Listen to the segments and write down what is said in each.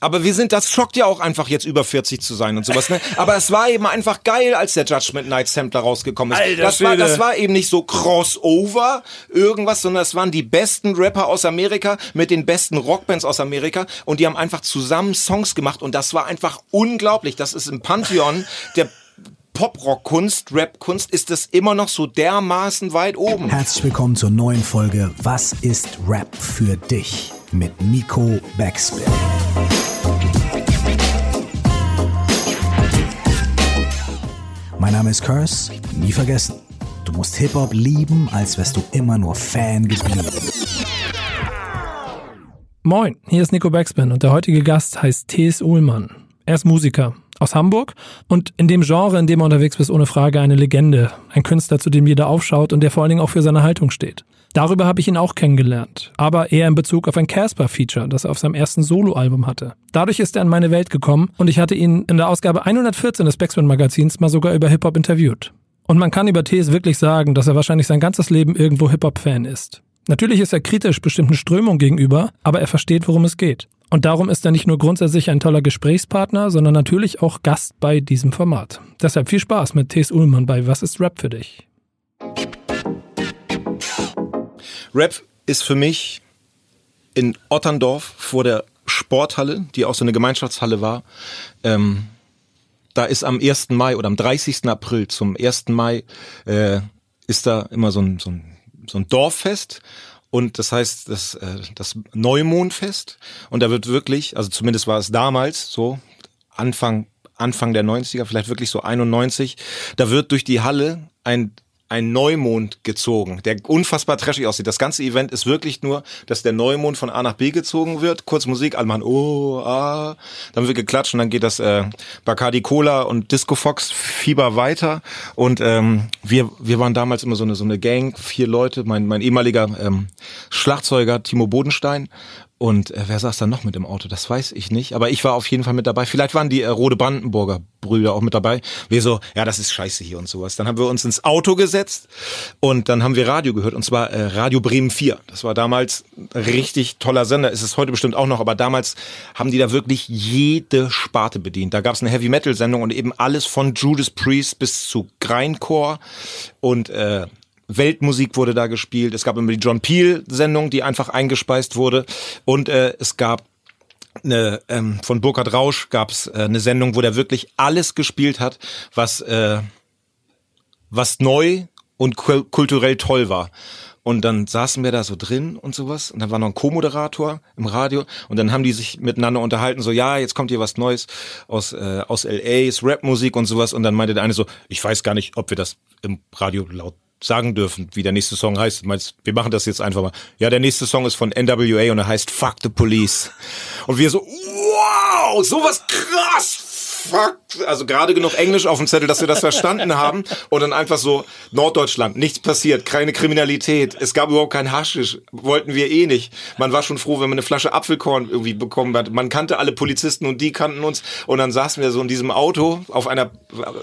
Aber wir sind, das schockt ja auch einfach jetzt über 40 zu sein und sowas, ne? Aber es war eben einfach geil, als der Judgment Night Sampler rausgekommen ist. Alter das war, das war eben nicht so Crossover, irgendwas, sondern es waren die besten Rapper aus Amerika mit den besten Rockbands aus Amerika und die haben einfach zusammen Songs gemacht und das war einfach unglaublich. Das ist im Pantheon der Pop-Rock-Kunst, Rap-Kunst, ist das immer noch so dermaßen weit oben. Herzlich willkommen zur neuen Folge Was ist Rap für dich? Mit Nico Backspin. Mein Name ist Curse, nie vergessen. Du musst Hip-Hop lieben, als wärst du immer nur Fan geblieben. Moin, hier ist Nico Backspin und der heutige Gast heißt T.S. Uhlmann. Er ist Musiker aus Hamburg und in dem Genre, in dem er unterwegs ist, ohne Frage eine Legende. Ein Künstler, zu dem jeder aufschaut und der vor allen Dingen auch für seine Haltung steht. Darüber habe ich ihn auch kennengelernt, aber eher in Bezug auf ein Casper-Feature, das er auf seinem ersten Soloalbum hatte. Dadurch ist er in meine Welt gekommen und ich hatte ihn in der Ausgabe 114 des Backspin-Magazins mal sogar über Hip-Hop interviewt. Und man kann über T.S. wirklich sagen, dass er wahrscheinlich sein ganzes Leben irgendwo Hip-Hop-Fan ist. Natürlich ist er kritisch bestimmten Strömungen gegenüber, aber er versteht, worum es geht. Und darum ist er nicht nur grundsätzlich ein toller Gesprächspartner, sondern natürlich auch Gast bei diesem Format. Deshalb viel Spaß mit T.S. Ullmann bei Was ist Rap für dich? Rap ist für mich in Otterndorf vor der Sporthalle, die auch so eine Gemeinschaftshalle war. Ähm, da ist am 1. Mai oder am 30. April zum 1. Mai äh, ist da immer so ein, so ein, so ein Dorffest. Und das heißt, das, äh, das Neumondfest. Und da wird wirklich, also zumindest war es damals so, Anfang, Anfang der 90er, vielleicht wirklich so 91, da wird durch die Halle ein ein Neumond gezogen, der unfassbar trashig aussieht. Das ganze Event ist wirklich nur, dass der Neumond von A nach B gezogen wird, kurz Musik, alle machen oh, ah, dann wird geklatscht und dann geht das äh, Bacardi Cola und Disco Fox Fieber weiter. Und ähm, wir wir waren damals immer so eine so eine Gang, vier Leute, mein mein ehemaliger ähm, Schlagzeuger Timo Bodenstein und äh, wer saß da noch mit im Auto? Das weiß ich nicht. Aber ich war auf jeden Fall mit dabei. Vielleicht waren die äh, Rode Brandenburger Brüder auch mit dabei. Wir so, ja, das ist scheiße hier und sowas. Dann haben wir uns ins Auto gesetzt und dann haben wir Radio gehört. Und zwar äh, Radio Bremen 4. Das war damals richtig toller Sender. Ist es heute bestimmt auch noch. Aber damals haben die da wirklich jede Sparte bedient. Da gab es eine Heavy Metal Sendung und eben alles von Judas Priest bis zu Grindcore und äh, Weltmusik wurde da gespielt. Es gab immer die John Peel-Sendung, die einfach eingespeist wurde. Und äh, es gab eine, ähm, von Burkhard Rausch gab es äh, eine Sendung, wo der wirklich alles gespielt hat, was, äh, was neu und kul kulturell toll war. Und dann saßen wir da so drin und sowas. Und dann war noch ein Co-Moderator im Radio. Und dann haben die sich miteinander unterhalten, so, ja, jetzt kommt hier was Neues aus, äh, aus LA, ist Rapmusik und sowas. Und dann meinte der eine so, ich weiß gar nicht, ob wir das im Radio laut sagen dürfen, wie der nächste Song heißt. Meinst, wir machen das jetzt einfach mal. Ja, der nächste Song ist von NWA und er heißt Fuck the Police. Und wir so, wow, sowas krass, fuck. Also gerade genug Englisch auf dem Zettel, dass wir das verstanden haben. Und dann einfach so, Norddeutschland, nichts passiert, keine Kriminalität. Es gab überhaupt kein Haschisch, wollten wir eh nicht. Man war schon froh, wenn man eine Flasche Apfelkorn irgendwie bekommen hat. Man kannte alle Polizisten und die kannten uns. Und dann saßen wir so in diesem Auto auf einer,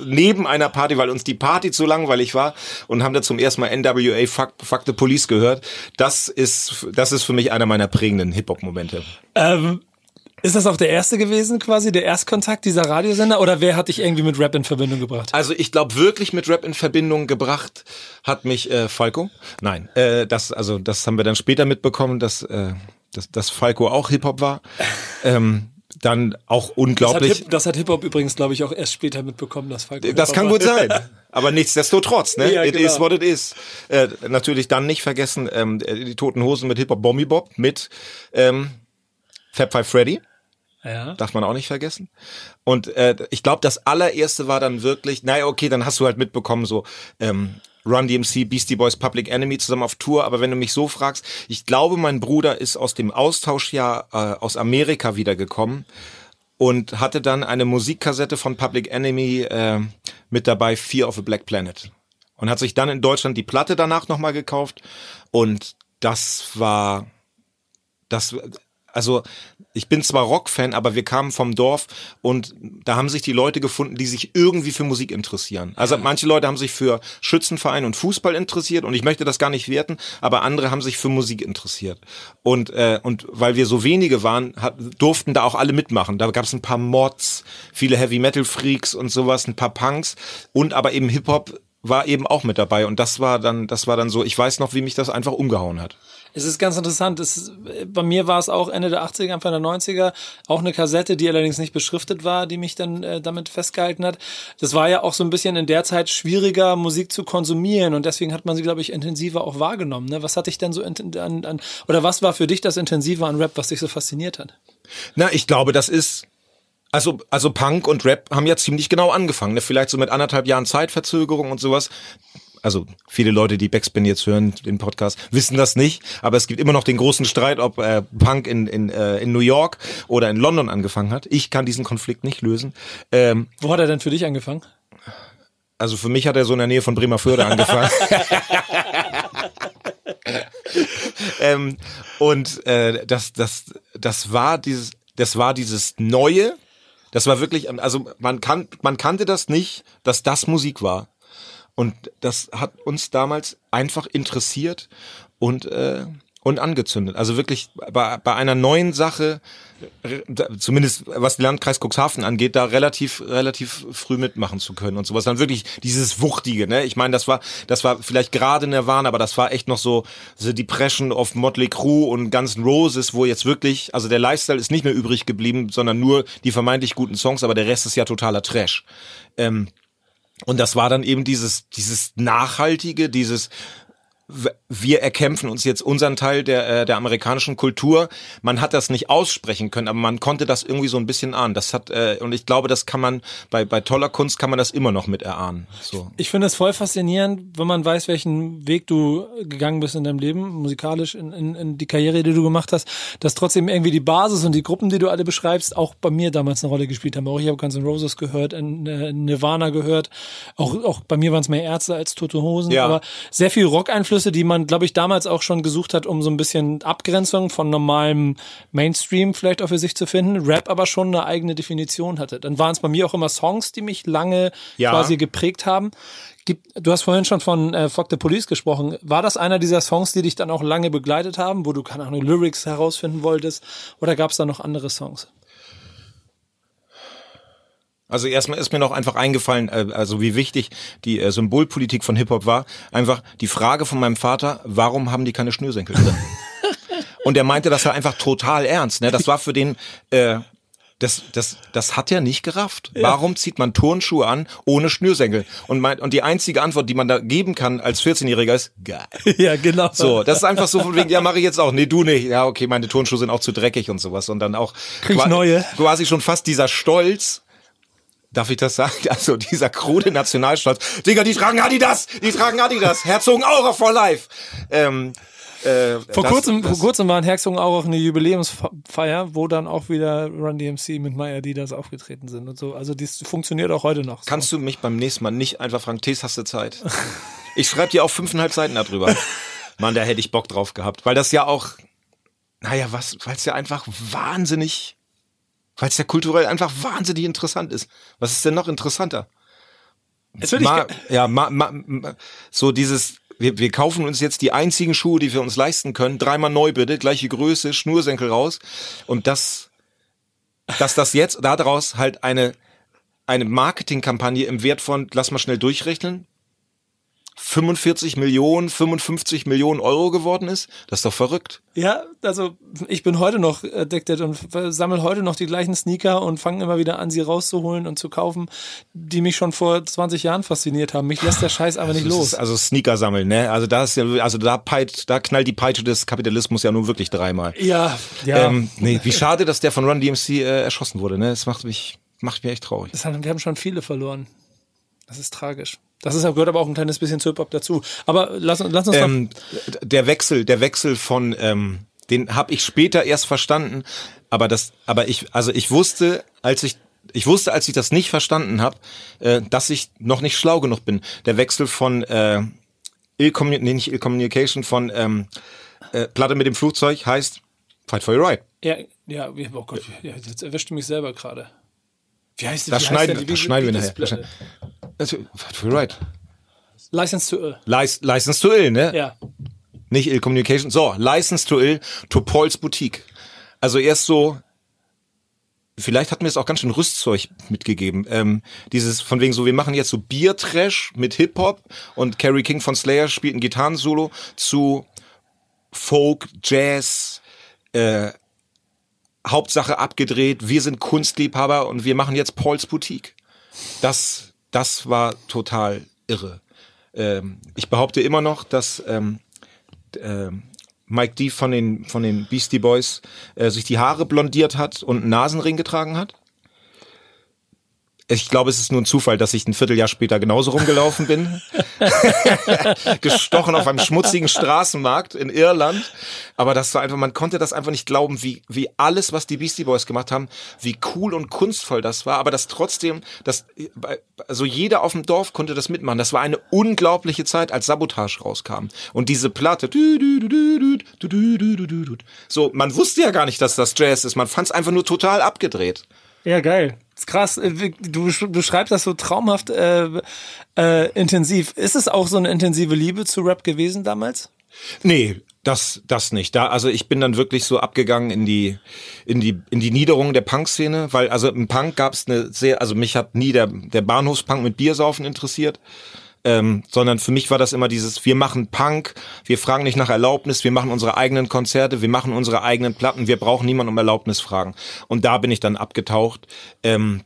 neben einer Party, weil uns die Party zu langweilig war und haben da zum ersten Mal NWA Fuck, Fuck the Police gehört. Das ist, das ist für mich einer meiner prägenden Hip-Hop-Momente. Ähm, ist das auch der erste gewesen, quasi, der Erstkontakt dieser Radiosender? Oder wer hat dich irgendwie mit Rap in Verbindung gebracht? Also ich glaube wirklich mit Rap in Verbindung gebracht hat mich äh, Falco. Nein, äh, das also das haben wir dann später mitbekommen, dass äh, dass, dass Falco auch Hip Hop war. Ähm, dann auch unglaublich. Das hat, Hip, Hip-Hop übrigens, glaube ich, auch erst später mitbekommen, dass Falco Das kann war. gut sein. Aber nichtsdestotrotz, ne? Ja, it genau. is what it is. Äh, natürlich dann nicht vergessen, ähm, die Toten Hosen mit Hip-Hop Bombi Bob mit ähm, Fab Five Freddy. Ja. Darf man auch nicht vergessen. Und äh, ich glaube, das allererste war dann wirklich, naja, okay, dann hast du halt mitbekommen, so ähm, Run DMC, Beastie Boys, Public Enemy zusammen auf Tour. Aber wenn du mich so fragst, ich glaube, mein Bruder ist aus dem Austauschjahr äh, aus Amerika wiedergekommen und hatte dann eine Musikkassette von Public Enemy äh, mit dabei, Fear of a Black Planet. Und hat sich dann in Deutschland die Platte danach nochmal gekauft. Und das war, das, also ich bin zwar Rockfan, aber wir kamen vom Dorf und da haben sich die Leute gefunden, die sich irgendwie für Musik interessieren. Also manche Leute haben sich für Schützenverein und Fußball interessiert und ich möchte das gar nicht werten, aber andere haben sich für Musik interessiert. Und äh, und weil wir so wenige waren, hat, durften da auch alle mitmachen. Da gab es ein paar Mods, viele Heavy Metal Freaks und sowas, ein paar Punks und aber eben Hip Hop war eben auch mit dabei und das war dann das war dann so, ich weiß noch, wie mich das einfach umgehauen hat. Es ist ganz interessant. Es, bei mir war es auch Ende der 80er, Anfang der 90er auch eine Kassette, die allerdings nicht beschriftet war, die mich dann äh, damit festgehalten hat. Das war ja auch so ein bisschen in der Zeit schwieriger, Musik zu konsumieren und deswegen hat man sie, glaube ich, intensiver auch wahrgenommen. Ne? Was hat dich denn so an, an, oder was war für dich das Intensive an Rap, was dich so fasziniert hat? Na, ich glaube, das ist also also Punk und Rap haben ja ziemlich genau angefangen, ne? vielleicht so mit anderthalb Jahren Zeitverzögerung und sowas. Also viele Leute, die Backspin jetzt hören, den Podcast, wissen das nicht, aber es gibt immer noch den großen Streit, ob äh, Punk in, in, äh, in New York oder in London angefangen hat. Ich kann diesen Konflikt nicht lösen. Ähm, Wo hat er denn für dich angefangen? also für mich hat er so in der Nähe von Bremerförde angefangen. ähm, und äh, das, das, das war dieses, das war dieses Neue. Das war wirklich, also man kann, man kannte das nicht, dass das Musik war. Und das hat uns damals einfach interessiert und äh, und angezündet. Also wirklich bei, bei einer neuen Sache, zumindest was den Landkreis Cuxhaven angeht, da relativ relativ früh mitmachen zu können und sowas. Dann wirklich dieses wuchtige, ne? Ich meine, das war das war vielleicht gerade Nirvana, aber das war echt noch so The Depression of Motley Crue und Guns N' Roses, wo jetzt wirklich, also der Lifestyle ist nicht mehr übrig geblieben, sondern nur die vermeintlich guten Songs, aber der Rest ist ja totaler Trash. Ähm, und das war dann eben dieses, dieses Nachhaltige, dieses, wir erkämpfen uns jetzt unseren Teil der, äh, der amerikanischen Kultur. Man hat das nicht aussprechen können, aber man konnte das irgendwie so ein bisschen ahnen. Das hat, äh, und ich glaube, das kann man, bei, bei toller Kunst kann man das immer noch mit erahnen. So. Ich finde es voll faszinierend, wenn man weiß, welchen Weg du gegangen bist in deinem Leben, musikalisch, in, in, in die Karriere, die du gemacht hast, dass trotzdem irgendwie die Basis und die Gruppen, die du alle beschreibst, auch bei mir damals eine Rolle gespielt haben. Auch ich habe Guns N' Roses gehört, in, äh, Nirvana gehört, auch, auch bei mir waren es mehr Ärzte als Tote Hosen, Ja. aber sehr viel Rock-Einflüsse, die man, glaube ich, damals auch schon gesucht hat, um so ein bisschen Abgrenzung von normalem Mainstream vielleicht auch für sich zu finden. Rap aber schon eine eigene Definition hatte. Dann waren es bei mir auch immer Songs, die mich lange Ja. quasi geprägt haben. Du hast vorhin schon von äh, Fuck the Police gesprochen. War das einer dieser Songs, die dich dann auch lange begleitet haben, wo du, keine Ahnung, Lyrics herausfinden wolltest? Oder gab es da noch andere Songs? Also erstmal ist mir noch einfach eingefallen, äh, also wie wichtig die äh, Symbolpolitik von Hip-Hop war. Einfach die Frage von meinem Vater, warum haben die keine Schnürsenkel drin? Und er meinte das ja einfach total ernst. Ne? Das war für den, äh, das, das, das hat er nicht gerafft. Warum zieht man Turnschuhe an ohne Schnürsenkel? Und, mein, und die einzige Antwort, die man da geben kann als 14-Jähriger ist, geil. ja, genau. So, das ist einfach so von wegen, ja, mache ich jetzt auch. Nee, du nicht. Ja, okay, meine Turnschuhe sind auch zu dreckig und sowas. Und dann auch Krieg ich neue. quasi schon fast dieser Stolz. Darf ich das sagen? Also dieser krude Nationalstolz. Digga, die tragen Adidas, die tragen Adidas. Herzogenaurach for life. Ähm, äh, Vor das- kurzem, das, vor kurzem war in Herzogen auch eine Jubiläumsfeier, wo dann auch wieder Run DMC mit My Adidas aufgetreten sind und so. Also das funktioniert auch heute noch. So. Kannst du mich beim nächsten Mal nicht einfach fragen, Tees, hast du Zeit? Ich schreibe dir auf fünfeinhalb Seiten darüber. Mann, da hätte ich Bock drauf gehabt. Weil das ja auch, naja, was, weil es ja einfach wahnsinnig, weil es ja kulturell einfach wahnsinnig interessant ist. Was ist denn noch interessanter? Jetzt würde ich Ma, ja, ma, ma, ma, so dieses, wir, wir kaufen uns jetzt die einzigen Schuhe, die wir uns leisten können, dreimal neu bitte, gleiche Größe, Schnursenkel raus und das, dass das jetzt daraus halt eine, eine Marketingkampagne im Wert von, lass mal schnell durchrechnen, 45 Millionen, 55 Millionen Euro geworden ist, das ist doch verrückt. Ja, also ich bin heute noch addicted und sammle heute noch die gleichen Sneaker und fange immer wieder an, sie rauszuholen und zu kaufen, die mich schon vor 20 Jahren fasziniert haben. Mich lässt der Scheiß aber nicht Das los. also Sneaker sammeln, ne? Also da ist ja, also da peit, da knallt die Peitsche des Kapitalismus ja nun wirklich dreimal. Ja, ja. Ähm, nee, wie schade, dass der von Run DMC äh, erschossen wurde, ne? Das macht mich, macht mich echt traurig. Haben, wir haben schon viele verloren. Das ist tragisch. Das ist, gehört aber auch ein kleines bisschen zu Hip-Hop dazu. Aber lass, lass uns Ähm, der Wechsel, der Wechsel von, ähm, den habe ich später erst verstanden, aber das, aber ich, also ich wusste, als ich ich wusste, als ich das nicht verstanden habe, äh, dass ich noch nicht schlau genug bin. Der Wechsel von äh, Ill nee, nicht Ill Communication, von ähm, äh, Platte mit dem Flugzeug heißt Fight for your right. Ja, ja, oh Gott, ja, jetzt erwischte mich selber gerade. Wie heißt Das wie schneiden- heißt der? das schneiden wir nachher. Das- äh, Also, Fight for your right. License to Ill. Lic License to Ill, ne? Ja. Nicht Ill Communication. So, License to Ill to Paul's Boutique. Also erst so, vielleicht hat mir es auch ganz schön Rüstzeug mitgegeben. Ähm, dieses von wegen so, wir machen jetzt so Biertrash mit Hip-Hop und Carrie King von Slayer spielt ein Gitarrensolo zu Folk, Jazz, äh, Hauptsache abgedreht, wir sind Kunstliebhaber und wir machen jetzt Paul's Boutique. Das, das war total irre. Ähm, ich behaupte immer noch, dass ähm, ähm, Mike D von den, von den Beastie Boys äh, sich die Haare blondiert hat und einen Nasenring getragen hat ich glaube, es ist nur ein Zufall, dass ich ein Vierteljahr später genauso rumgelaufen bin. Gestochen auf einem schmutzigen Straßenmarkt in Irland. Aber das war einfach, man konnte das einfach nicht glauben, wie, wie alles, was die Beastie Boys gemacht haben, wie cool und kunstvoll das war. Aber das trotzdem, das, also jeder auf dem Dorf konnte das mitmachen. Das war eine unglaubliche Zeit, als Sabotage rauskam. Und diese Platte, so, man wusste ja gar nicht, dass das Jazz ist. Man fand es einfach nur total abgedreht. Ja, geil krass. Äh, Du besch- beschreibst das so traumhaft äh, äh, intensiv. Ist es auch so eine intensive Liebe zu Rap gewesen damals? Nee, das, das nicht. Da, also ich bin dann wirklich so abgegangen in die, in die, in die Niederung der Punk-Szene, weil also im Punk gab es eine sehr, also mich hat nie der, der Bahnhofspunk mit Biersaufen interessiert. Ähm, sondern für mich war das immer dieses, wir machen Punk, wir fragen nicht nach Erlaubnis, wir machen unsere eigenen Konzerte, wir machen unsere eigenen Platten, wir brauchen niemanden um Erlaubnis fragen. Und da bin ich dann abgetaucht. Ähm,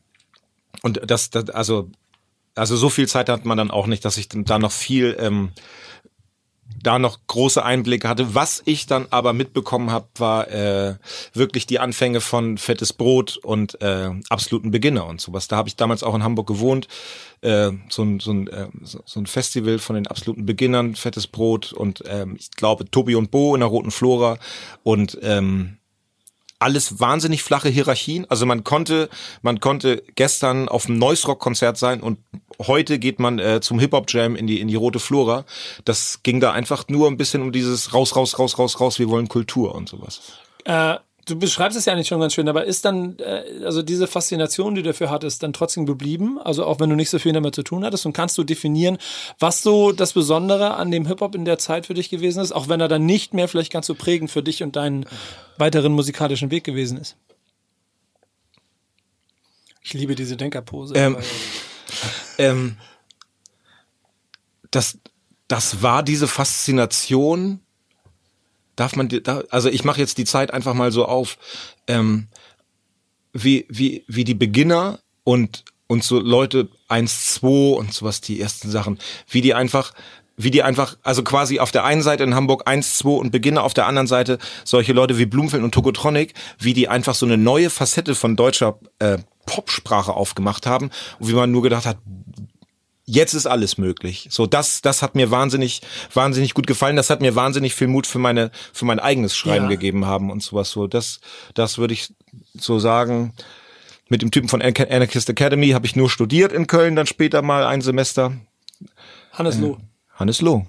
und das, das, also, also so viel Zeit hat man dann auch nicht, dass ich da noch viel ähm, da noch große Einblicke hatte. Was ich dann aber mitbekommen habe, war äh, wirklich die Anfänge von Fettes Brot und äh, absoluten Beginner und sowas. Da habe ich damals auch in Hamburg gewohnt. Äh, so, ein, so, ein, äh, so ein Festival von den absoluten Beginnern, Fettes Brot und ähm, ich glaube Tobi und Bo in der Roten Flora und ähm, alles wahnsinnig flache Hierarchien. Also man konnte, man konnte gestern auf einem Noise Rock Konzert sein und heute geht man äh, zum Hip Hop Jam in die in die Rote Flora. Das ging da einfach nur ein bisschen um dieses raus raus raus raus raus. Wir wollen Kultur und sowas. Äh, du beschreibst es ja nicht schon ganz schön, aber ist dann, äh, also diese Faszination, die du dafür hattest, dann trotzdem geblieben? Also auch wenn du nicht so viel damit zu tun hattest und kannst du definieren, was so das Besondere an dem Hip-Hop in der Zeit für dich gewesen ist, auch wenn er dann nicht mehr vielleicht ganz so prägend für dich und deinen weiteren musikalischen Weg gewesen ist? Ich liebe diese Denkerpose. Ähm, ähm, das, das war diese Faszination. Darf man, da, also ich mache jetzt die Zeit einfach mal so auf, ähm, wie, wie, wie die Beginner und, und so Leute 1, 2 und sowas, die ersten Sachen, wie die einfach, wie die einfach, also quasi auf der einen Seite in Hamburg 1, 2 und Beginner, auf der anderen Seite solche Leute wie Blumfeld und Tokotronic, wie die einfach so eine neue Facette von deutscher äh, Popsprache aufgemacht haben wie man nur gedacht hat, jetzt ist alles möglich. So, das, das hat mir wahnsinnig, wahnsinnig gut gefallen. Das hat mir wahnsinnig viel Mut für meine, für mein eigenes Schreiben Ja. gegeben haben und sowas. So, das, das würde ich so sagen. Mit dem Typen von An- Anarchist Academy habe ich nur studiert in Köln, dann später mal ein Semester. Hannes Loh. Hannes Loh,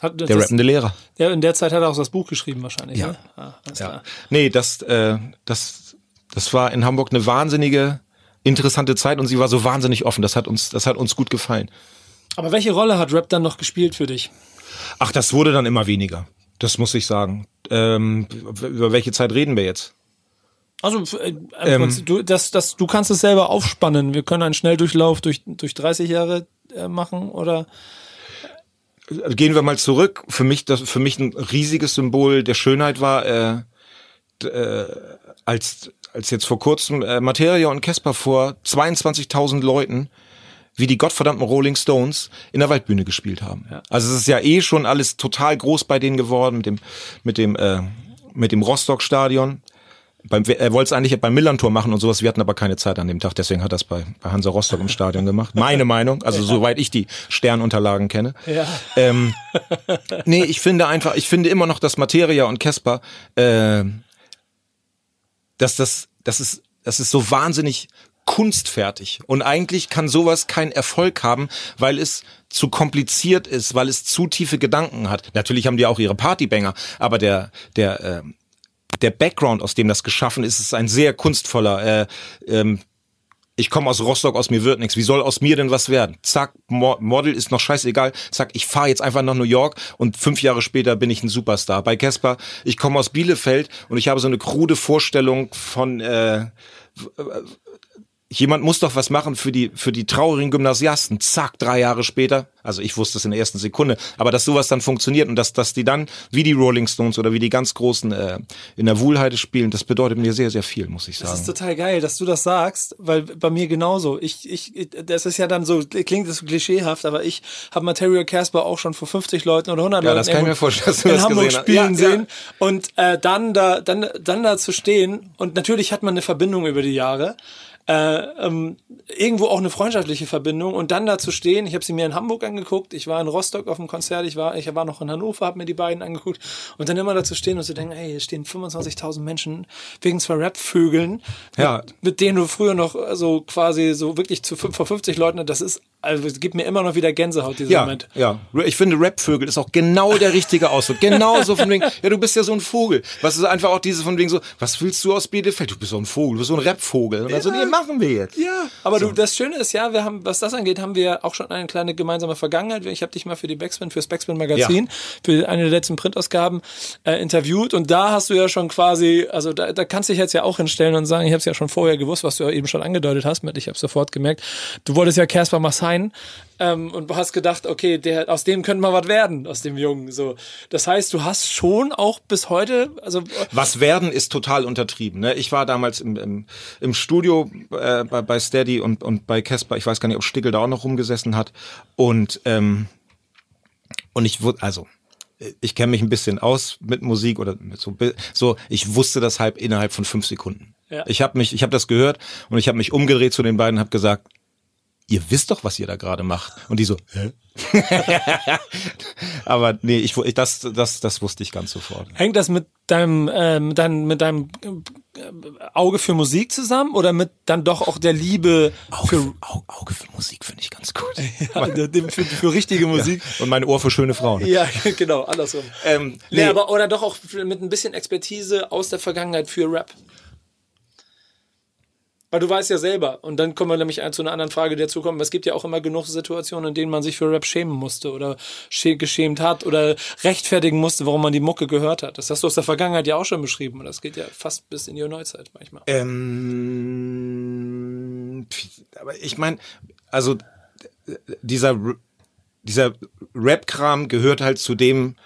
Hat, der das, rappende Lehrer. ja, in der Zeit hat er auch das Buch geschrieben wahrscheinlich. Ja. Ne? Ah, Ja. Nee, das, äh, das, das war in Hamburg eine wahnsinnige, interessante Zeit und sie war so wahnsinnig offen. Das hat uns, das hat uns gut gefallen. Aber welche Rolle hat Rap dann noch gespielt für dich? Ach, das wurde dann immer weniger. Das muss ich sagen. Ähm, über welche Zeit reden wir jetzt? Also äh, Ähm. du, das, das, du kannst es selber aufspannen. Wir können einen Schnelldurchlauf durch, durch 30 Jahre äh, machen oder Gehen wir mal zurück. Für mich, das, für mich ein riesiges Symbol der Schönheit war, äh, äh, als, als jetzt vor kurzem äh, Materia und Casper vor 22.000 Leuten wie die gottverdammten Rolling Stones in der Waldbühne gespielt haben. Also es ist ja eh schon alles total groß bei denen geworden mit dem mit dem äh, mit dem Rostock Stadion. Beim, er wollte es eigentlich beim Millantor machen und sowas, wir hatten aber keine Zeit an dem Tag, deswegen hat er es bei, bei Hansa Rostock im Stadion gemacht. Meine Meinung, also soweit ich die Sternunterlagen kenne. Ja. Ähm, nee, ich finde einfach, ich finde immer noch, dass Materia und Casper, äh, dass das, das ist, das ist so wahnsinnig kunstfertig. Und eigentlich kann sowas keinen Erfolg haben, weil es zu kompliziert ist, weil es zu tiefe Gedanken hat. Natürlich haben die auch ihre Partybanger, aber der, der, äh, der Background, aus dem das geschaffen ist, ist ein sehr kunstvoller. Äh, ähm, ich komme aus Rostock, aus mir wird nichts. Wie soll aus mir denn was werden? Zack, Mo Model ist noch scheißegal. Zack, ich fahre jetzt einfach nach New York und fünf Jahre später bin ich ein Superstar. Bei Casper, ich komme aus Bielefeld und ich habe so eine krude Vorstellung von äh, jemand muss doch was machen für die, für die traurigen Gymnasiasten. Zack, drei Jahre später. Also ich wusste es in der ersten Sekunde. Aber dass sowas dann funktioniert und dass, dass die dann, wie die Rolling Stones oder wie die ganz Großen äh, in der Wuhlheide spielen, das bedeutet mir sehr, sehr viel, muss ich sagen. Das ist total geil, dass du das sagst, weil bei mir genauso. Ich, ich, das ist ja dann so, klingt das so klischeehaft, aber ich habe Material Casper auch schon vor 50 Leuten oder 100 ja, Leuten das kann ich mir vorstellen, dass du in das Hamburg gesehen spielen Ja, ja. sehen und äh, dann da, dann, dann da zu stehen und natürlich hat man eine Verbindung über die Jahre. Äh, ähm, irgendwo auch eine freundschaftliche Verbindung und dann da zu stehen, ich habe sie mir in Hamburg angeguckt, ich war in Rostock auf dem Konzert, ich war, ich war noch in Hannover, habe mir die beiden angeguckt und dann immer da zu stehen und zu denken, ey, hier stehen 25.000 Menschen wegen zwei Rap-Vögeln, Ja. mit, mit denen du früher noch so quasi so wirklich zu vor 50 Leuten, das ist, also es gibt mir immer noch wieder Gänsehaut, dieser Ja, Moment. ja. Ich finde, Rapvögel ist auch genau der richtige Ausdruck. Genauso von wegen, ja, du bist ja so ein Vogel. Was ist einfach auch diese von wegen so, was willst du aus Bielefeld? Du bist so ein Vogel, du bist so ein Rapvogel. Und dann so, nee, machen wir jetzt. Ja, aber du, das Schöne ist ja, wir haben, was das angeht, haben wir auch schon eine kleine gemeinsame Vergangenheit. Ich habe dich mal für die Backspin, fürs Backspin Magazin, für eine der letzten Printausgaben äh, interviewt. Und da hast du ja schon quasi, also da, da kannst du dich jetzt ja auch hinstellen und sagen, ich habe es ja schon vorher gewusst, was du ja eben schon angedeutet hast, mit ich habe sofort gemerkt, du wolltest ja Casper Massain ähm, und du hast gedacht, okay, der, aus dem könnte mal was werden, aus dem Jungen. So, das heißt, du hast schon auch bis heute, also Was werden ist total untertrieben. Ne? Ich war damals im, im, im Studio äh, bei, bei Steady und, und bei Casper. Ich weiß gar nicht, ob Stickel da auch noch rumgesessen hat. Und ähm, und ich wurde also ich kenne mich ein bisschen aus mit Musik oder mit so so. Ich wusste das halb innerhalb von fünf Sekunden. Ja. Ich habe mich, ich habe das gehört und ich habe mich umgedreht zu den beiden und habe gesagt, ihr wisst doch, was ihr da gerade macht. Und die so, hä? Aber nee, ich, das, das, das wusste ich ganz sofort. Hängt das mit deinem, äh, mit deinem, mit deinem äh, Auge für Musik zusammen oder mit dann doch auch der Liebe für, Auge, Auge für Musik finde ich ganz gut. ja, für, für richtige Musik? Und mein Ohr für schöne Frauen. Ja, genau, andersrum. Ähm, Nee, nee, aber oder doch auch mit ein bisschen Expertise aus der Vergangenheit für Rap. Weil du weißt ja selber, und dann kommen wir nämlich zu einer anderen Frage, die dazu kommt. Es gibt ja auch immer genug Situationen, in denen man sich für Rap schämen musste oder schä- geschämt hat oder rechtfertigen musste, warum man die Mucke gehört hat. Das hast du aus der Vergangenheit ja auch schon beschrieben und das geht ja fast bis in die Neuzeit manchmal. ähm, aber ich meine, also dieser R- dieser Rap-Kram gehört halt zu dem.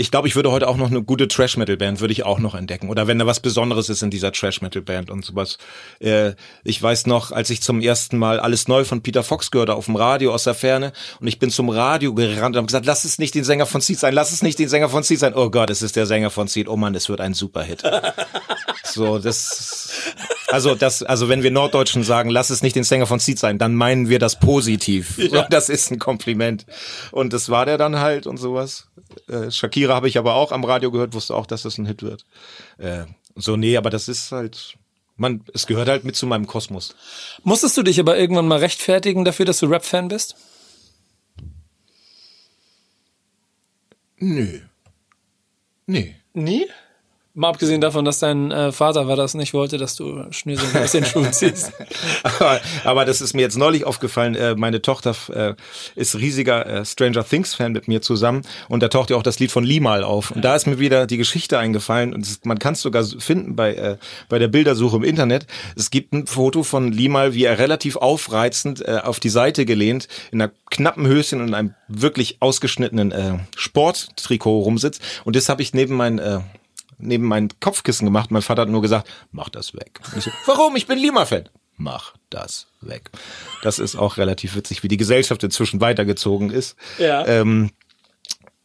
Ich glaube, ich würde heute auch noch eine gute Trash-Metal-Band würde ich auch noch entdecken. Oder wenn da was Besonderes ist in dieser Trash-Metal-Band und sowas. Äh, ich weiß noch, als ich zum ersten Mal alles neu von Peter Fox gehörte auf dem Radio aus der Ferne und ich bin zum Radio gerannt und habe gesagt, lass es nicht den Sänger von Seed sein, lass es nicht den Sänger von Seed sein. Oh Gott, es ist der Sänger von Seed. Oh Mann, es wird ein Superhit. so, das, also das, also wenn wir Norddeutschen sagen, lass es nicht den Sänger von Seed sein, dann meinen wir das positiv. So, das ist ein Kompliment. Und das war der dann halt und sowas. Äh, Shakira habe ich aber auch am Radio gehört, wusste auch, dass das ein Hit wird. Äh, so, nee, aber das ist halt, man, es gehört halt mit zu meinem Kosmos. Musstest du dich aber irgendwann mal rechtfertigen dafür, dass du Rap-Fan bist? Nö. Nee. Nie? Mal abgesehen davon, dass dein äh, Vater war das nicht wollte, dass du Schnürsenkel aus den Schuhen ziehst. aber, aber das ist mir jetzt neulich aufgefallen. Äh, meine Tochter äh, ist riesiger äh, Stranger Things Fan mit mir zusammen und da taucht ja auch das Lied von Limal auf. Und da ist mir wieder die Geschichte eingefallen und es, man kann es sogar finden bei äh, bei der Bildersuche im Internet. Es gibt ein Foto von Limal, wie er relativ aufreizend äh, auf die Seite gelehnt in einer knappen Höschen und einem wirklich ausgeschnittenen Sporttrikot rumsitzt. Und das habe ich neben mein äh, neben mein Kopfkissen gemacht. Mein Vater hat nur gesagt, mach das weg. Ich so, Warum? Ich bin Lima-Fan. Mach das weg. Das ist auch relativ witzig, wie die Gesellschaft inzwischen weitergezogen ist. Ja. Ähm,